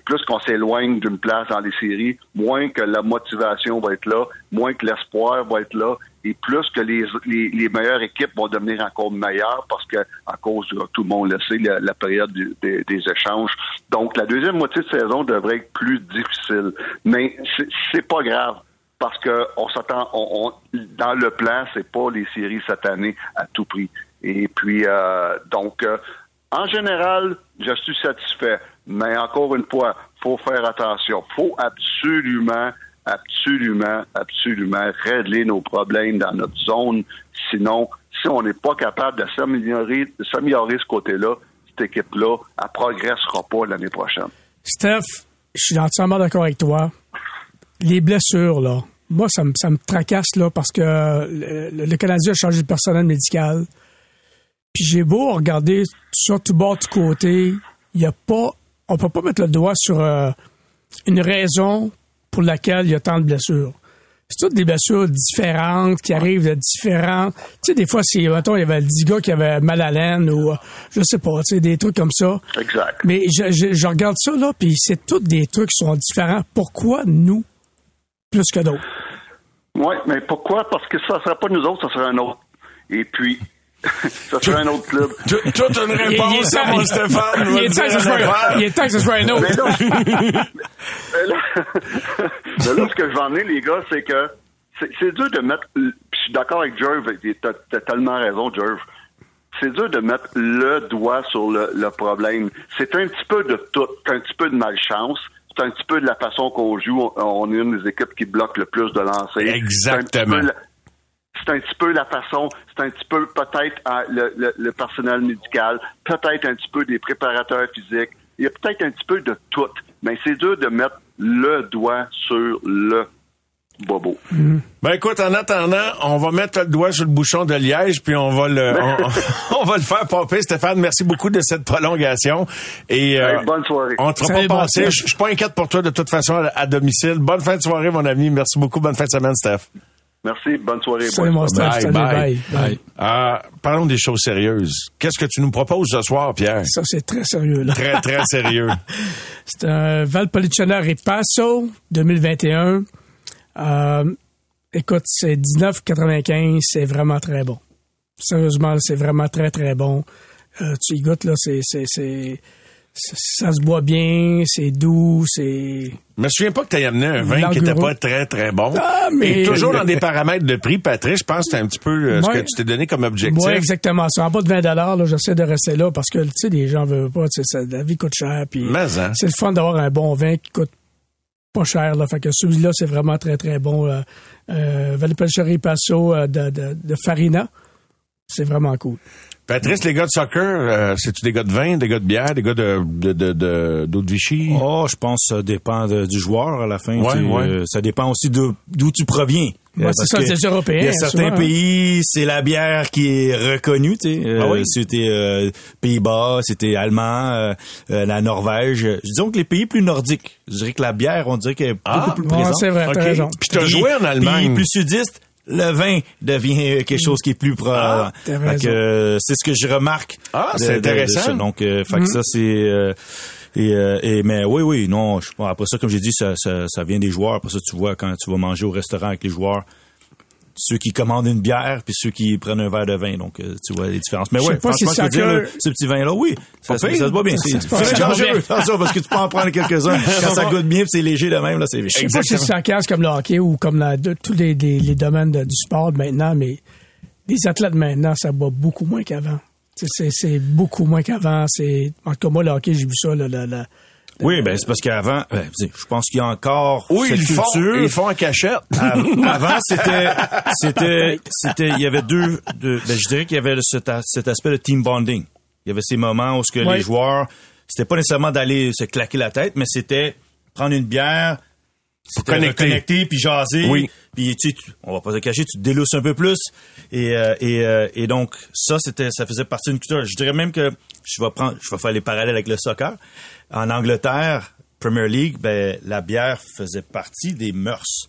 plus qu'on s'éloigne d'une place dans les séries, moins que la motivation va être là, moins que l'espoir va être là, et plus que les, les, meilleures équipes vont devenir encore meilleures parce que à cause de tout le monde le sait, la, période des, échanges. Donc la deuxième moitié de saison devrait être plus difficile, mais c'est pas grave parce que on s'attend, on, dans le plan, c'est pas les séries cette année à tout prix. Et puis, euh, donc, euh, en général, je suis satisfait. Mais encore une fois, faut faire attention. faut absolument, absolument, absolument régler nos problèmes dans notre zone. Sinon, si on n'est pas capable de s'améliorer, de ce côté-là, cette équipe-là, elle progressera pas l'année prochaine. Steph, je suis entièrement d'accord avec toi. Les blessures, là, moi, ça me, ça me tracasse, là, parce que le, le Canadien a changé de personnel médical. Puis j'ai beau regarder sur tout bord, tout côté, il y a pas, on peut pas mettre le doigt sur euh, une raison pour laquelle il y a tant de blessures. C'est toutes des blessures différentes qui arrivent de différents. Tu sais, des fois, c'est, mettons, il y avait 10 gars qui avaient mal à laine ou, euh, je sais pas, tu sais, des trucs comme ça. Exact. Mais je, je, je regarde ça, là, puis c'est tous des trucs qui sont différents. Pourquoi nous, plus que d'autres? Oui, mais pourquoi? Parce que ça ne sera pas nous autres, ça sera un autre. Et puis, ça serait un autre club. Toute une réponse à mon Stéphane. Il est temps que ce soit- un autre. Mais là, mais là, mais là, ce que je vais emmener, les gars, c'est que c'est dur de mettre. Je suis d'accord avec Jerv, et t'as t'as tellement raison, Jerv. C'est dur de mettre le doigt sur le, le problème. C'est un petit peu de tout. C'est un petit peu de malchance. C'est un petit peu de la façon qu'on joue. On, on est une des équipes qui bloque le plus de lancers. Exactement. C'est un petit peu la- façon, c'est un petit peu peut-être ah, le, le- le personnel médical, peut-être un petit peu des préparateurs physiques. Il y a peut-être un petit peu de tout, mais c'est dur de mettre le doigt sur le bobo. Ben écoute, en attendant, on va mettre le doigt sur le bouchon de liège, puis on va le, on, on va le faire popper. Stéphane, merci beaucoup de cette prolongation. Et euh, Hey, bonne soirée. on te fera Salut, pas passer. Je suis pas inquiète pour toi de toute façon à, à domicile. Bonne fin de soirée, mon ami. Merci beaucoup. Bonne fin de semaine, Steph. Merci, bonne soirée. Salut, mon. Bye, Salut, bye. bye. bye. Euh, parlons des choses sérieuses. Qu'est-ce que tu nous proposes ce soir, Pierre? Ça, c'est très sérieux, là. Très, très sérieux. C'est un Valpolicella Ripasso 2021. Euh, écoute, c'est 19,95. C'est vraiment très bon. Sérieusement, c'est vraiment très, très bon. Euh, tu y goûtes, là, c'est, c'est, c'est, c'est- ça se boit bien, c'est doux, c'est... Je me souviens pas que tu amené un vin qui était pas très, très bon. Ah, mais- Et toujours dans des paramètres de prix, Patrice, je pense que c'est un petit peu euh, ce que tu t'es donné comme objectif. Oui, exactement. C'est en bas de 20 là, j'essaie de rester là parce que, tu sais, les gens veulent pas, ça- la vie coûte cher. Puis Mais, hein. c'est le fun d'avoir un bon vin qui coûte pas cher, là. Fait que celui-là, c'est vraiment très, très bon. Euh, euh, Valpelcherie Passo euh, de, de, de Farina. C'est vraiment cool. Patrice, les gars de soccer, euh, c'est-tu des gars de vin, des gars de bière, des gars de, de, de, de- d'eau de Vichy? Oh, je pense que ça dépend de- du joueur à la fin. Ouais, tu sais, ouais. euh, ça dépend aussi de- d'où tu proviens. Ouais, Euh, c'est parce ça, c'est les Européens, Il y a certains souvent, hein. pays, c'est la bière qui est reconnue. Tu sais, Euh, Ah oui? C'était euh, Pays-Bas, c'était allemand, euh, euh, la Norvège. Disons que les pays plus nordiques, je dirais que la bière, on dirait qu'elle est Ah, beaucoup plus Ouais, présente. c'est vrai, t'as raison. Puis t'as joué en Allemagne. Puis plus sudiste, le vin devient quelque chose qui est plus pro. Ah, euh, c'est ce que je remarque. Ah, c'est de- de intéressant. Donc, euh, fait que ça c'est. euh, et, euh, et- mais oui, oui, non. Je, bon, après ça, comme j'ai dit, ça, ça, ça vient des joueurs. Après ça, tu vois quand tu vas manger au restaurant avec les joueurs, ceux qui commandent une bière puis ceux qui prennent un verre de vin. Donc, euh, tu vois les différences. Mais ouais, pas si franchement, je dire, là, ce petit vin-là, oui, ça, ça, se voit bien. C'est dangereux, attention, parce que tu peux en prendre quelques-uns. Quand ça goûte bien, puis c'est léger de même, là, c'est Je sais pas si c'est sarcasme comme le hockey ou comme la- de- tous les, les- les domaines de- du sport maintenant, mais les athlètes maintenant, ça boit beaucoup moins qu'avant. C'est beaucoup moins qu'avant. C'est En tout cas, moi, le hockey, j'ai vu ça. Là, là, là. Oui, ben c'est parce qu'avant, ben, je pense qu'il y a encore Oui, cette ils font, culture. ils font en cachette. Av- Avant, c'était, c'était, c'était, il y avait deux, deux- ben, je dirais qu'il y avait cet, aspect de team bonding. Il y avait ces moments où ce que les joueurs, c'était pas nécessairement d'aller se claquer la tête, mais c'était prendre une bière, c'était connecter. connecter puis jaser. Oui. Puis tu on va pas te cacher, tu te délousses un peu plus. Et, euh, et, euh, et donc ça, c'était, ça faisait partie d'une culture. Je dirais même que je vais prendre, je vais faire les parallèles avec le soccer. En Angleterre, Premier League, ben la bière faisait partie des mœurs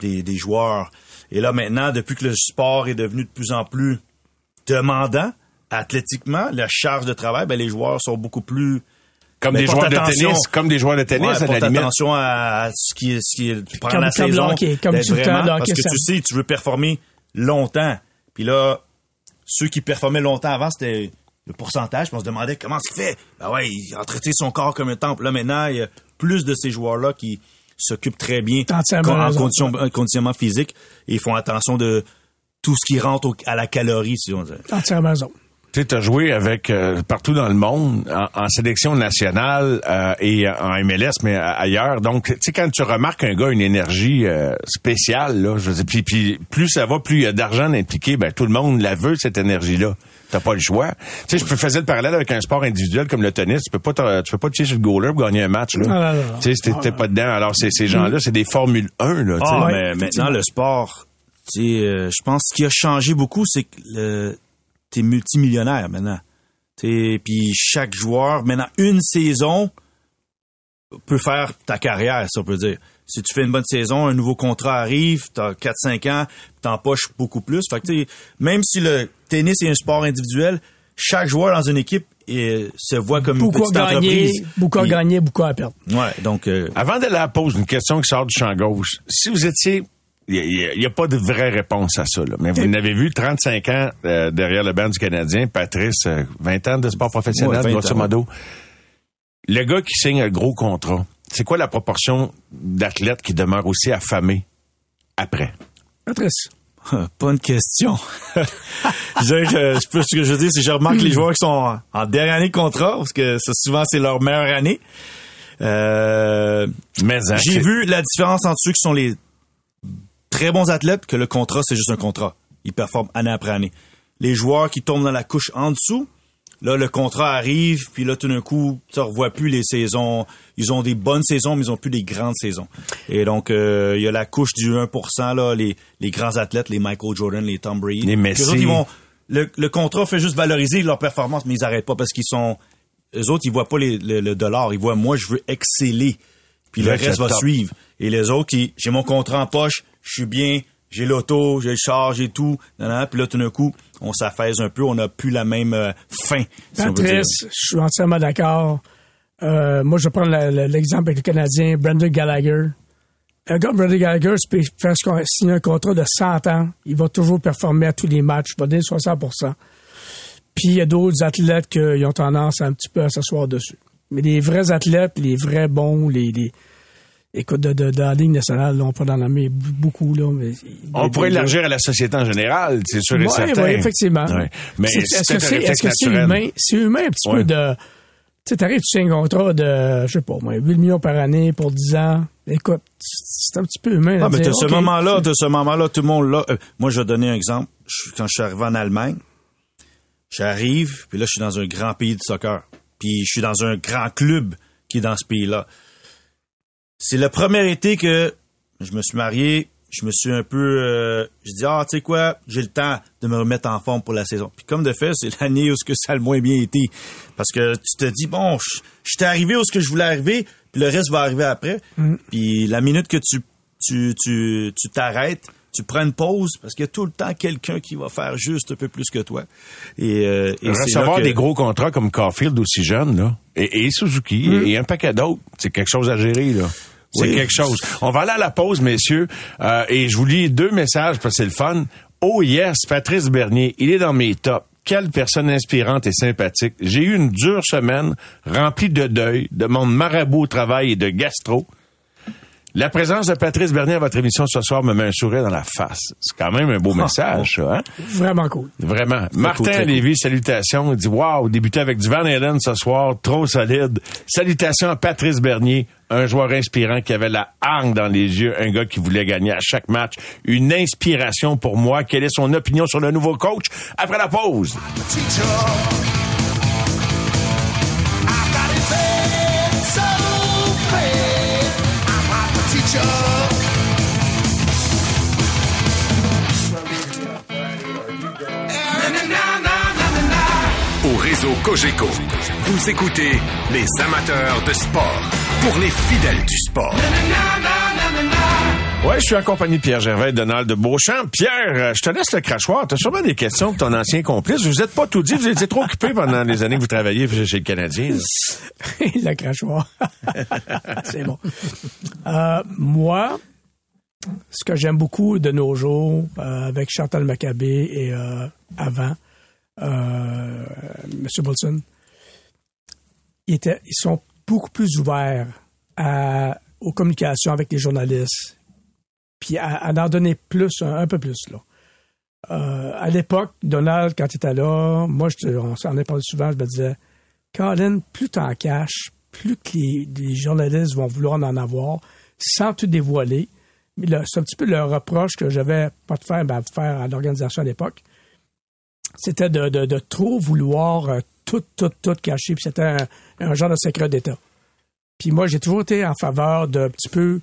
des, des joueurs. Et là maintenant, depuis que le sport est devenu de plus en plus demandant, athlétiquement, la charge de travail, ben les joueurs sont beaucoup plus Comme Mais des joueurs de tennis, comme des joueurs de tennis, Ouais, à la porte limite. attention à, à ce qui est, ce qui est pendant la saison. hockey, comme d'être tout le temps, vraiment, hockey, parce que ça- tu sais, tu veux performer longtemps. Puis là, ceux qui performaient longtemps avant, c'était le pourcentage. Puis on se demandait comment il fait. Ben ouais, il entretient son corps comme un temple. Là, maintenant, il y a plus de ces joueurs-là qui s'occupent très bien en condition, conditionnement physique et ils font attention de tout ce qui rentre au- à la calorie, si on dit. Entièrement raison. Tu as joué avec euh, partout dans le monde, en, sélection nationale euh, et en MLS, mais ailleurs. Donc, tu sais, quand tu remarques un gars une énergie euh, spéciale, là, je puis, puis plus ça va, plus il y a d'argent impliqué, ben tout le monde la veut cette énergie-là. T'as pas le choix. Tu sais, je faisais le parallèle avec un sport individuel comme le tennis. Tu peux pas, tu peux pas te sur le goaler pour gagner un match là. tu sais, t'es pas dedans. Alors, ces gens-là, c'est des Formule 1 là. Ah, mais maintenant le sport, tu sais, je pense ce qui a changé beaucoup, c'est que le t'es multimillionnaire maintenant. Puis chaque joueur, maintenant, une saison peut faire ta carrière, ça on peut dire. Si tu fais une bonne saison, un nouveau contrat arrive, t'as 4-5 ans, t'empoches beaucoup plus. Fait que, même si le tennis est un sport individuel, chaque joueur dans une équipe se voit comme beaucoup une petite entreprise. Beaucoup à gagner, beaucoup à perdre. Ouais, donc... Euh, Avant de la pause, une question qui sort du champ gauche. Si vous étiez il n'y a, pas de vraie réponse à ça. Là. Mais vous n'avez vu, 35 ans euh, derrière le banc du Canadien, Patrice, 20 euh, ans de sport professionnel, grosso modo. Le gars qui signe un gros contrat, c'est quoi la proportion d'athlètes qui demeurent aussi affamés après? Patrice. Pas une question. je, je, ce que je dis, c'est que je remarque les joueurs qui sont en, dernière année de contrat, parce que souvent c'est leur meilleure année. Euh, Mais hein, j'ai vu la différence entre ceux qui sont les très bons athlètes que le contrat, c'est juste un contrat. Ils performent année après année. Les joueurs qui tombent dans la couche en dessous, là, le contrat arrive, puis là, tout d'un coup, tu ne revois plus les saisons. Ils ont des bonnes saisons, mais ils ont plus des grandes saisons. Et donc, euh, il y a la couche du 1%, là, les, les grands athlètes, les Michael Jordan, les Tom Brady. Les Messi. vont, le, le, contrat fait juste valoriser leur performance, mais ils n'arrêtent pas parce qu'ils sont... Eux autres, ils voient pas les, le, dollar. Ils voient, moi, je veux exceller. Puis le reste va suivre. Et les autres, j'ai mon contrat en poche, je suis bien, j'ai l'auto, j'ai le char, j'ai tout. Puis là, tout d'un coup, on s'affaise un peu, on n'a plus la même euh, fin. Patrice, je suis entièrement d'accord. Euh, moi, je prends l'exemple avec le Canadien, Brendan Gallagher. Un gars, Brendan Gallagher, peut faire signer un contrat de 100 ans. Il va toujours performer à tous les matchs. Il va donner 60 Puis il y a d'autres athlètes qui ont tendance un petit peu à s'asseoir dessus. Mais les vrais athlètes, les vrais bons, les Écoute, de, de, dans la Ligue nationale, on peut en nommer beaucoup. Là, mais, on pourrait élargir à la société en général, c'est sûr et certain. Oui, effectivement. Mais est-ce que c'est est -ce c'est humain? C'est humain un petit peu de... Tu sais, t'arrives, tu signes un contrat de, je sais pas, moi, 8 millions par année pour 10 ans. Écoute, c'est un petit peu humain. Ah, mais t'as ce moment-là, t'as ce moment-là, tout le monde là. Euh, moi, je vais donner un exemple. quand je suis arrivé en Allemagne, j'arrive, puis là, je suis dans un grand pays de soccer. Puis je suis dans un grand club qui est dans ce pays-là. C'est le premier été que je me suis marié. Je me suis un peu... Euh, je dis, ah, tu sais quoi, j'ai le temps de me remettre en forme pour la saison. Puis comme de fait, c'est l'année où ce que ça a le moins bien été. Parce que tu te dis, bon, je suis arrivé où ce que je voulais arriver, puis le reste va arriver après. Mm. Puis la minute que tu tu tu tu t'arrêtes, tu prends une pause parce qu'il y a tout le temps quelqu'un qui va faire juste un peu plus que toi. Et, euh, et recevoir des gros contrats comme Caulfield aussi jeune là, et, Suzuki mm. et un paquet d'autres, c'est quelque chose à gérer là. C'est quelque chose. On va aller à la pause, messieurs, euh, et je vous lis deux messages parce que c'est le fun. Oh yes, Patrice Bernier, il est dans mes tops. Quelle personne inspirante et sympathique. J'ai eu une dure semaine remplie de deuil, de monde marabout au travail et de gastro. La présence de Patrice Bernier à votre émission ce soir me met un sourire dans la face. C'est quand même un beau ah, message, ça, hein? Vraiment cool. Vraiment. Martin Lévy, salutations. Il dit, wow, débuter avec du Van Halen ce soir, trop solide. Salutations à Patrice Bernier, un joueur inspirant qui avait la hargne dans les yeux, un gars qui voulait gagner à chaque match. Une inspiration pour moi. Quelle est son opinion sur le nouveau coach? Après la pause. Réseau Cogeco, vous écoutez les amateurs de sport pour les fidèles du sport. Ouais, je suis accompagné de Pierre Gervais et Donald de Beauchamp. Pierre, euh, je te laisse le crachoir. Tu as sûrement des questions pour ton ancien complice. Vous êtes pas tout dit. Vous étiez trop occupé pendant les années que vous travaillez chez le Canadien. le crachoir. C'est bon. Euh, moi, ce que j'aime beaucoup de nos jours, euh, avec Chantal Maccabé et euh, avant, euh, M. Bolson, ils, sont beaucoup plus ouverts aux communications avec les journalistes, puis à, en donner plus, un, peu plus. Là. Euh, à l'époque, Donald, quand il était là, moi, je, on s'en est parlé souvent, je me disais, Colin, plus t'en caches, plus que les, journalistes vont vouloir en avoir, sans tout dévoiler. C'est un petit peu le reproche que j'avais pas de faire, ben, faire à l'organisation à l'époque. C'était de, trop vouloir euh, tout, tout, tout cacher, puis c'était un, genre de secret d'État. Puis moi, j'ai toujours été en faveur d'un petit peu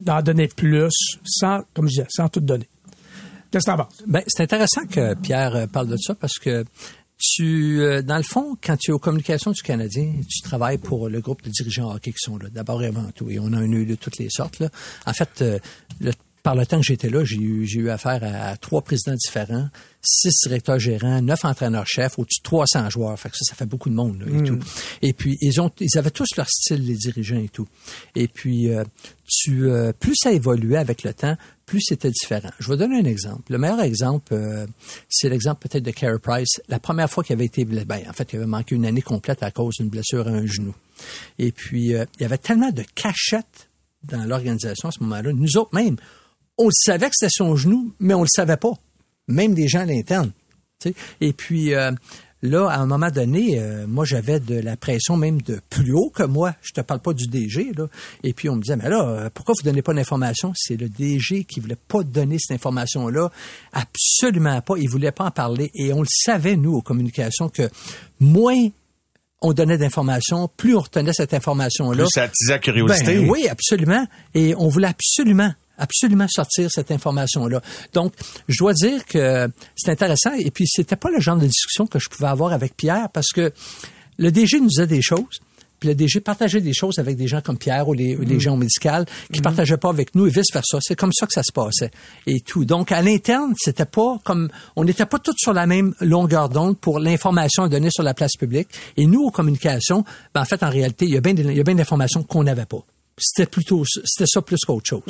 d'en donner plus, sans, comme je disais, sans tout donner. Qu'est-ce que t'en penses? Ben, c'est intéressant que Pierre euh, parle de ça parce que tu, euh, dans le fond, quand tu es aux communications du Canadien, tu travailles pour le groupe de dirigeants hockey qui sont là, d'abord et avant tout. Et on a un œil de toutes les sortes. Là. En fait, le par le temps que j'étais là, j'ai eu, j'ai eu affaire à, trois présidents différents, six directeurs gérants, neuf entraîneurs-chefs, au-dessus de 300 joueurs. Fait que ça, ça fait beaucoup de monde et hmm. tout. Et puis ils ont, ils avaient tous leur style, les dirigeants et tout. Et puis euh, tu, euh, plus ça évoluait avec le temps, plus c'était différent. Je vais donner un exemple. Le meilleur exemple, euh, c'est l'exemple peut-être de Carey Price. La première fois qu'il avait été, ben, en fait, il avait manqué une année complète à cause d'une blessure à un genou. Et puis il y avait tellement de cachettes dans l'organisation à ce moment-là. Nous autres même on le savait que c'était son genou, mais on le savait pas. Même des gens à l'interne. Et puis euh, là, à un moment donné, euh, moi j'avais de la pression même de plus haut que moi. Je te parle pas du DG là. Et puis on me disait mais là, euh, pourquoi vous donnez pas d'informations? C'est le DG qui voulait pas donner cette information là. Absolument pas. Il voulait pas en parler. Et on le savait nous aux communications que moins on donnait d'informations, plus on retenait cette information-là. Plus ça attisait la curiosité. Ben oui, absolument. Et on voulait absolument absolument sortir cette information-là. Donc, je dois dire que c'est intéressant. Et puis, c'était pas le genre de discussion que je pouvais avoir avec Pierre parce que le DG nous disait des choses. Puis le DG partageait des choses avec des gens comme Pierre ou les, mm. gens médicaux qui mm. partageaient pas avec nous et vice versa. C'est comme ça que ça se passait et tout. Donc à l'interne, c'était pas comme on n'était pas tous sur la même longueur d'onde pour l'information donnée sur la place publique. Et nous aux communications, ben, en fait en réalité, il y a bien il y a bien d'informations qu'on n'avait pas c'était plutôt c'était ça plus qu'autre chose.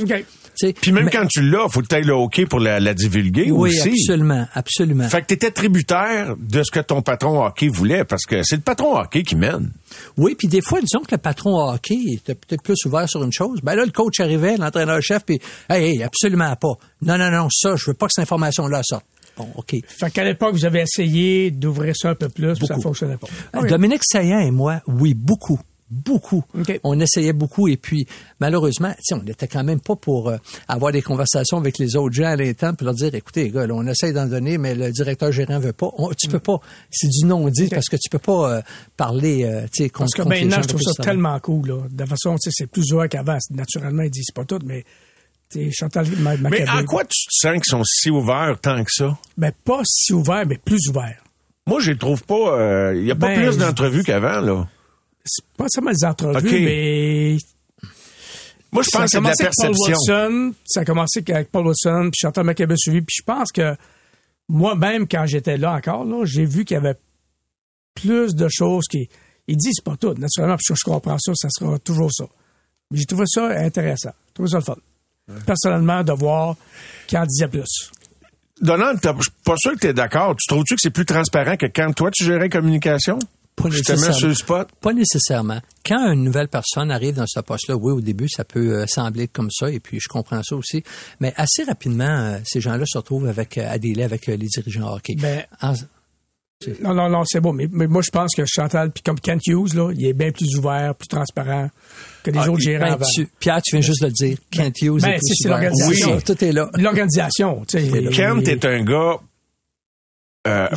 Puis même quand tu l'as, faut que tu le hockey pour la, divulguer oui, aussi. Oui, absolument, absolument. Fait que tu étais tributaire de ce que ton patron hockey voulait parce que c'est le patron hockey qui mène. Oui, puis des fois disons que le patron hockey était peut-être plus ouvert sur une chose. Ben là le coach arrivait, l'entraîneur chef puis hey, absolument pas. Non non non, ça je veux pas que cette information là sorte. Bon, OK. Fait qu'à l'époque, vous avez essayé d'ouvrir ça un peu plus, mais ça fonctionnait pas. Dominique Saillant et moi, oui, beaucoup beaucoup. On essayait beaucoup et puis malheureusement, on n'était quand même pas pour euh, avoir des conversations avec les autres gens à l'instant pour leur dire écoutez, gars, on essaye d'en donner, mais le directeur gérant veut pas. tu peux pas. C'est du non dit parce que tu peux pas euh, parler. Euh, tu sais, parce que maintenant, je trouve ça tellement cool. Là. De toute façon, c'est plus ouvert qu'avant. Naturellement, ils disent pas tout, mais Chantal Mais à quoi tu te sens qu'ils sont si ouverts tant que ça? Ben, pas si ouverts, mais plus ouverts. Moi, je les trouve pas. Il n'y a pas ben, plus d'entrevues qu'avant, là c'est pas seulement des entrevues, mais moi, je pense que c'est de la perception. ça a commencé avec Paul Wilson, puis Chantal McCabe suivi, puis je pense que moi-même, quand j'étais là encore, là, j'ai vu qu'il y avait plus de choses qui... Ils disent pas tout, naturellement, parce que je comprends ça, ça sera toujours ça. Mais j'ai trouvé ça intéressant. J'ai trouvé ça le fun. Personnellement, de voir qu'il en disait plus. Donald, je suis pas sûr que tu es d'accord. Tu trouves-tu que c'est plus transparent que quand toi, tu gérais communication? Pas nécessairement. Pas nécessairement. Quand une nouvelle personne arrive dans ce poste-là, oui, au début, ça peut euh, sembler comme ça, et puis je comprends ça aussi. Mais assez rapidement, euh, ces gens-là se retrouvent avec, euh, à délai avec les dirigeants hockey. Ben, non, non, non, c'est beau. Mais, moi, je pense que Chantal, puis comme Kent Hughes, là, il est bien plus ouvert, plus transparent que les ah, autres gérants ben, avant. Pierre, tu viens juste de le dire. Kent Hughes ben, est plus c'est l'organisation. Oui. Tout est là. L'organisation. Kent est un gars euh,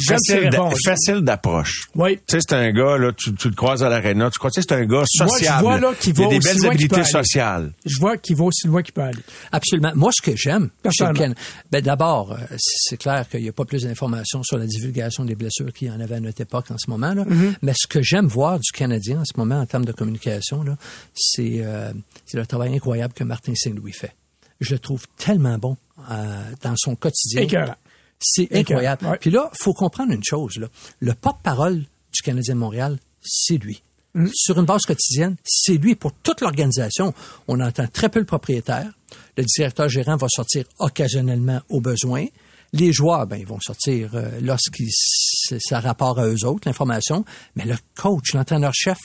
facile, d'approche. Oui. Tu sais, c'est un gars, là, tu, tu le croises à l'aréna, tu crois, tu sais, c'est un gars sociable. Moi, je vois, là, qui va Il a des belles habiletés sociales. Je vois qu'il va aussi loin qu'il peut aller. Absolument. Moi, ce que j'aime, ben, d'abord, euh, c'est clair qu'il n'y a pas plus d'informations sur la divulgation des blessures qu'il y en avait à notre époque en ce moment, là. Mm-hmm. Mais ce que j'aime voir du Canadien en ce moment en termes de communication, là, c'est, euh, le travail incroyable que Martin Saint-Louis fait. Je le trouve tellement bon euh, dans son quotidien. Écœurant. C'est incroyable. Puis là, faut comprendre une chose. Là. Le porte-parole du Canadien de Montréal, c'est lui. Mm. Sur une base quotidienne, c'est lui pour toute l'organisation. On entend très peu le propriétaire. Le directeur gérant va sortir occasionnellement au besoin. Les joueurs, ben, ils vont sortir euh, lorsqu'il ça rapport à eux autres, l'information. Mais le coach, l'entraîneur-chef,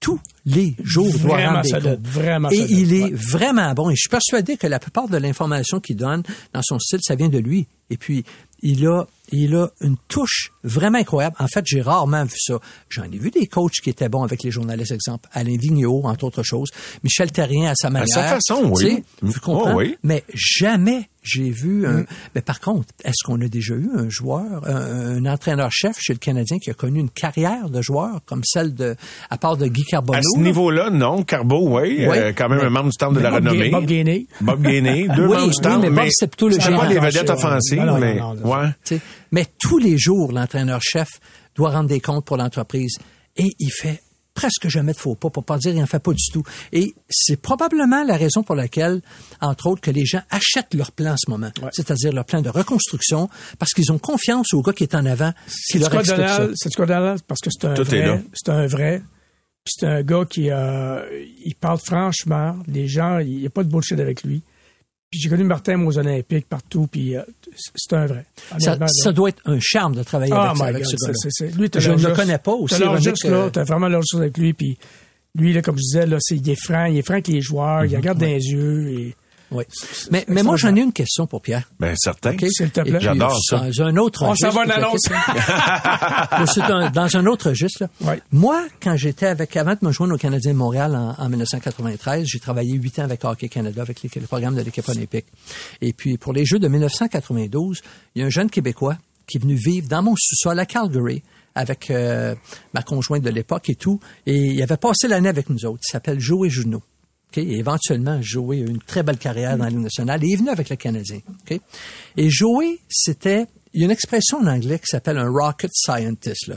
tous les jours vraiment Vraiment et il est vraiment bon. Et je suis persuadé que la plupart de l'information qu'il donne dans son style, ça vient de lui. Et puis, il a il a une touche vraiment incroyable. En fait, j'ai rarement vu ça. J'en ai vu des coachs qui étaient bons avec les journalistes, exemple Alain Vigneault, entre autres choses, Michel Terrien à sa manière. À sa façon, oui. Tu Mm. tu comprends? Oh, oui. Mais jamais j'ai vu Mm. un... Mais par contre, est-ce qu'on a déjà eu un joueur, un, un entraîneur-chef chez le Canadien qui a connu une carrière de joueur comme celle de, à part de Guy Carbonneau? À ce là? niveau-là, non. Carbo, oui. Oui. euh, quand même Mais- un membre du temple de la Bob renommée. Bob Gainey. Bob Gainey. Deux Oui, membres du oui, mais Bob, c'est plutôt le pas des vedettes offensives, mais... ouais. Mais tous les jours, l'entraîneur-chef doit rendre des comptes pour l'entreprise et il fait presque jamais de faux pas, pour pas dire il en fait pas du tout. Et c'est probablement la raison pour laquelle, entre autres, que les gens achètent leur plan en ce moment, c'est-à-dire leur plan de reconstruction, parce qu'ils ont confiance au gars qui est en avant, qui leur C'est explique ça. Donald, c'est quoi Donald? Parce que c'est un vrai. C'est un vrai. C'est un gars qui euh, il parle franchement. Les gens, il n'y a pas de bullshit avec lui. Puis j'ai connu Martin aux Olympiques partout. Puis euh, c'est un vrai. Ça, doit être un charme de travailler Ah, avec, my avec God, ce gars-là. lui, Je ne le connais pas aussi. Là. T'as vraiment l'air juste avec lui. Puis lui, là, comme je disais, là, c'est, il est franc. Il est franc avec les joueurs. Mhm. Il regarde dans les yeux. Et Oui. Mais, mais moi, j'en ai une question pour Pierre. Ben, certain. S'il te plaît. J'adore ça. Dans un autre On s'en registre, va un- dans un autre registre. là. Ouais. Moi, quand j'étais avec, avant de me joindre au Canadien de Montréal en, en 1993, j'ai travaillé huit ans avec Hockey Canada, avec l'équipe- le programme de l'équipe olympique. Et puis, pour les Jeux de 1992, il y a un jeune Québécois qui est venu vivre dans mon sous-sol à Calgary avec euh, ma conjointe de l'époque et tout. Et il avait passé l'année avec nous autres. Il s'appelle Joey Junot. OK? Et éventuellement, Joey a eu une très belle carrière dans la Ligue nationale et il est venu avec le Canadien. OK? Et Joey, c'était... Il y a une expression en anglais qui s'appelle un rocket scientist.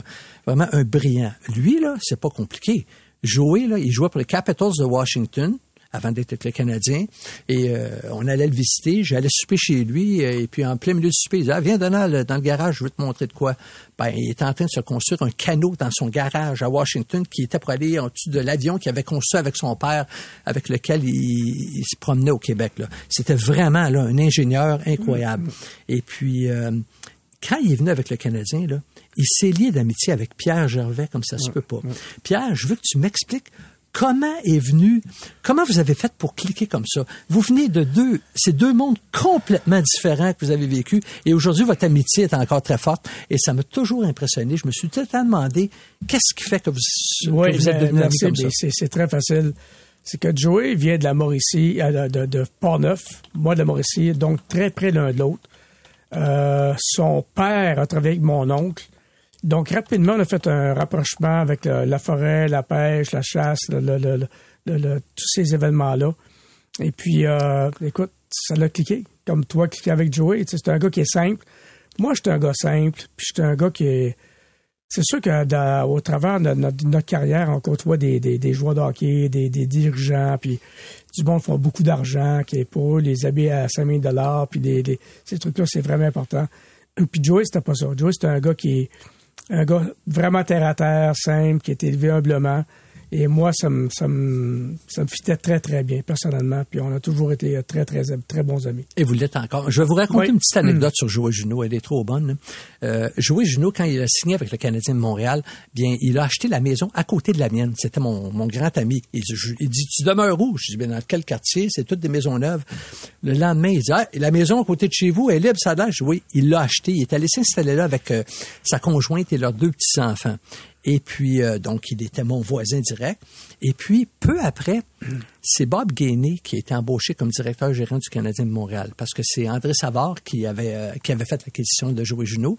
Vraiment un brillant. Lui, là, c'est pas compliqué. Joey, là, il jouait pour les Capitals de Washington avant d'être avec le Canadien. Et euh, on allait le visiter. J'allais souper chez lui. Et puis, en plein milieu du souper, il disait, ah, viens, Donald, dans le garage, je veux te montrer de quoi. Ben, il était en train de se construire un canot dans son garage à Washington qui était pour aller en dessous de l'avion qu'il avait construit avec son père, avec lequel il, il se promenait au Québec. là. C'était vraiment là, un ingénieur incroyable. Et puis, euh, quand il est venu avec le Canadien, là, il s'est lié d'amitié avec Pierre Gervais comme ça se peut pas. Pierre, je veux que tu m'expliques comment est venu, comment vous avez fait pour cliquer comme ça? Vous venez de deux, c'est deux mondes complètement différents que vous avez vécu et aujourd'hui votre amitié est encore très forte et ça m'a toujours impressionné. Je me suis tout le temps demandé qu'est-ce qui fait que vous, que Oui, vous êtes devenu amis merci, comme ça? C'est, très facile. C'est que Joey vient de la Mauricie, euh, de, de, de Port-Neuf, moi de la Mauricie, donc très près l'un de l'autre. Euh, son père a travaillé avec mon oncle. Donc, rapidement, on a fait un rapprochement avec le- la forêt, la pêche, la chasse, le- le- tous ces événements-là. Et puis, euh, écoute, ça l'a cliqué. Comme toi, cliqué avec Joey. Tu sais, C'est un gars qui est simple. Moi, j'étais un gars simple. Puis, j'étais un gars qui est... C'est sûr que travers de notre, carrière, on côtoie des, des, des joueurs de hockey, des, des dirigeants, puis du monde font beaucoup d'argent, qui est pour les habits à 5000 dollars, puis des, des- ces trucs-là, c'est vraiment important. Puis Joey, c'était pas ça. Joey, c'était un gars qui un gars vraiment terre à terre, simple, qui est élevé humblement. Et moi, ça me, ça me, ça me fitait très, très bien, personnellement. Puis on a toujours été très, très, très bons amis. Et vous l'êtes encore. Je vais vous raconter Oui. une petite anecdote sur Joël Junot. Elle est trop bonne. là. Euh, Joël Junot, quand il a signé avec le Canadien de Montréal, bien, il a acheté la maison à côté de la mienne. C'était mon, mon grand ami. Il, dit- je- il dit, tu demeures où? Je dis, ben, dans quel quartier? C'est toutes des maisons neuves. Le lendemain, il dit, ah, la maison à côté de chez vous est libre, ça a l'air. Oui, il l'a acheté. Il est allé s'installer là avec euh, sa conjointe et leurs deux petits-enfants. Et puis, euh, donc, il était mon voisin direct. Et puis, peu après, c'est Bob Gainey qui a été embauché comme directeur gérant du Canadien de Montréal, parce que c'est André Savard qui avait, euh, qui avait fait l'acquisition de Joey Junot.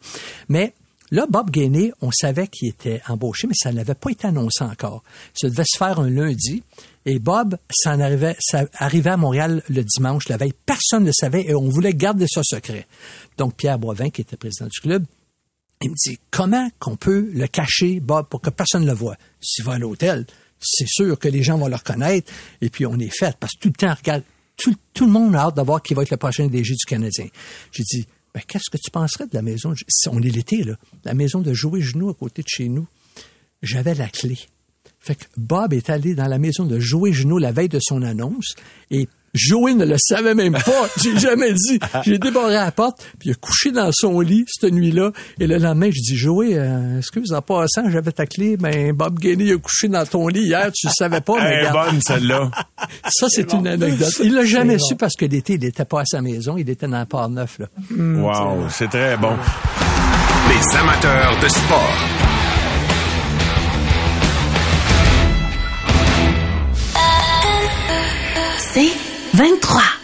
Mais là, Bob Gainey, on savait qu'il était embauché, mais ça n'avait pas été annoncé encore. Ça devait se faire un lundi. Et Bob, ça en arrivait, ça arrivait à Montréal le dimanche, la veille. Personne ne le savait et on voulait garder ça secret. Donc, Pierre Boivin, qui était président du club, il me dit, comment qu'on peut le cacher, Bob, pour que personne ne le voit? S'il va à l'hôtel, c'est sûr que les gens vont le reconnaître, et puis on est fait, parce que tout le temps, regarde, tout, le monde a hâte de voir qui va être le prochain DG du Canadien. J'ai dit, ben, qu'est-ce que tu penserais de la maison? Si On est l'été, là. La maison de Joey Genoux à côté de chez nous. J'avais la clé. Fait que Bob est allé dans la maison de Joey Genoux la veille de son annonce, et Joey ne le savait même pas. J'ai jamais dit. J'ai débarré la porte, puis il a couché dans son lit cette nuit-là. Et le lendemain, je dis, Joey, euh, excuse, en passant, j'avais ta clé, mais Bob Gainey a couché dans ton lit hier, tu le savais pas, mais Elle est bonne, celle-là. Ça, c'est une anecdote. Il l'a jamais su parce que l'été, il n'était pas à sa maison, il était dans le port neuf, là. Wow, c'est très bon. Les amateurs de sport. 23.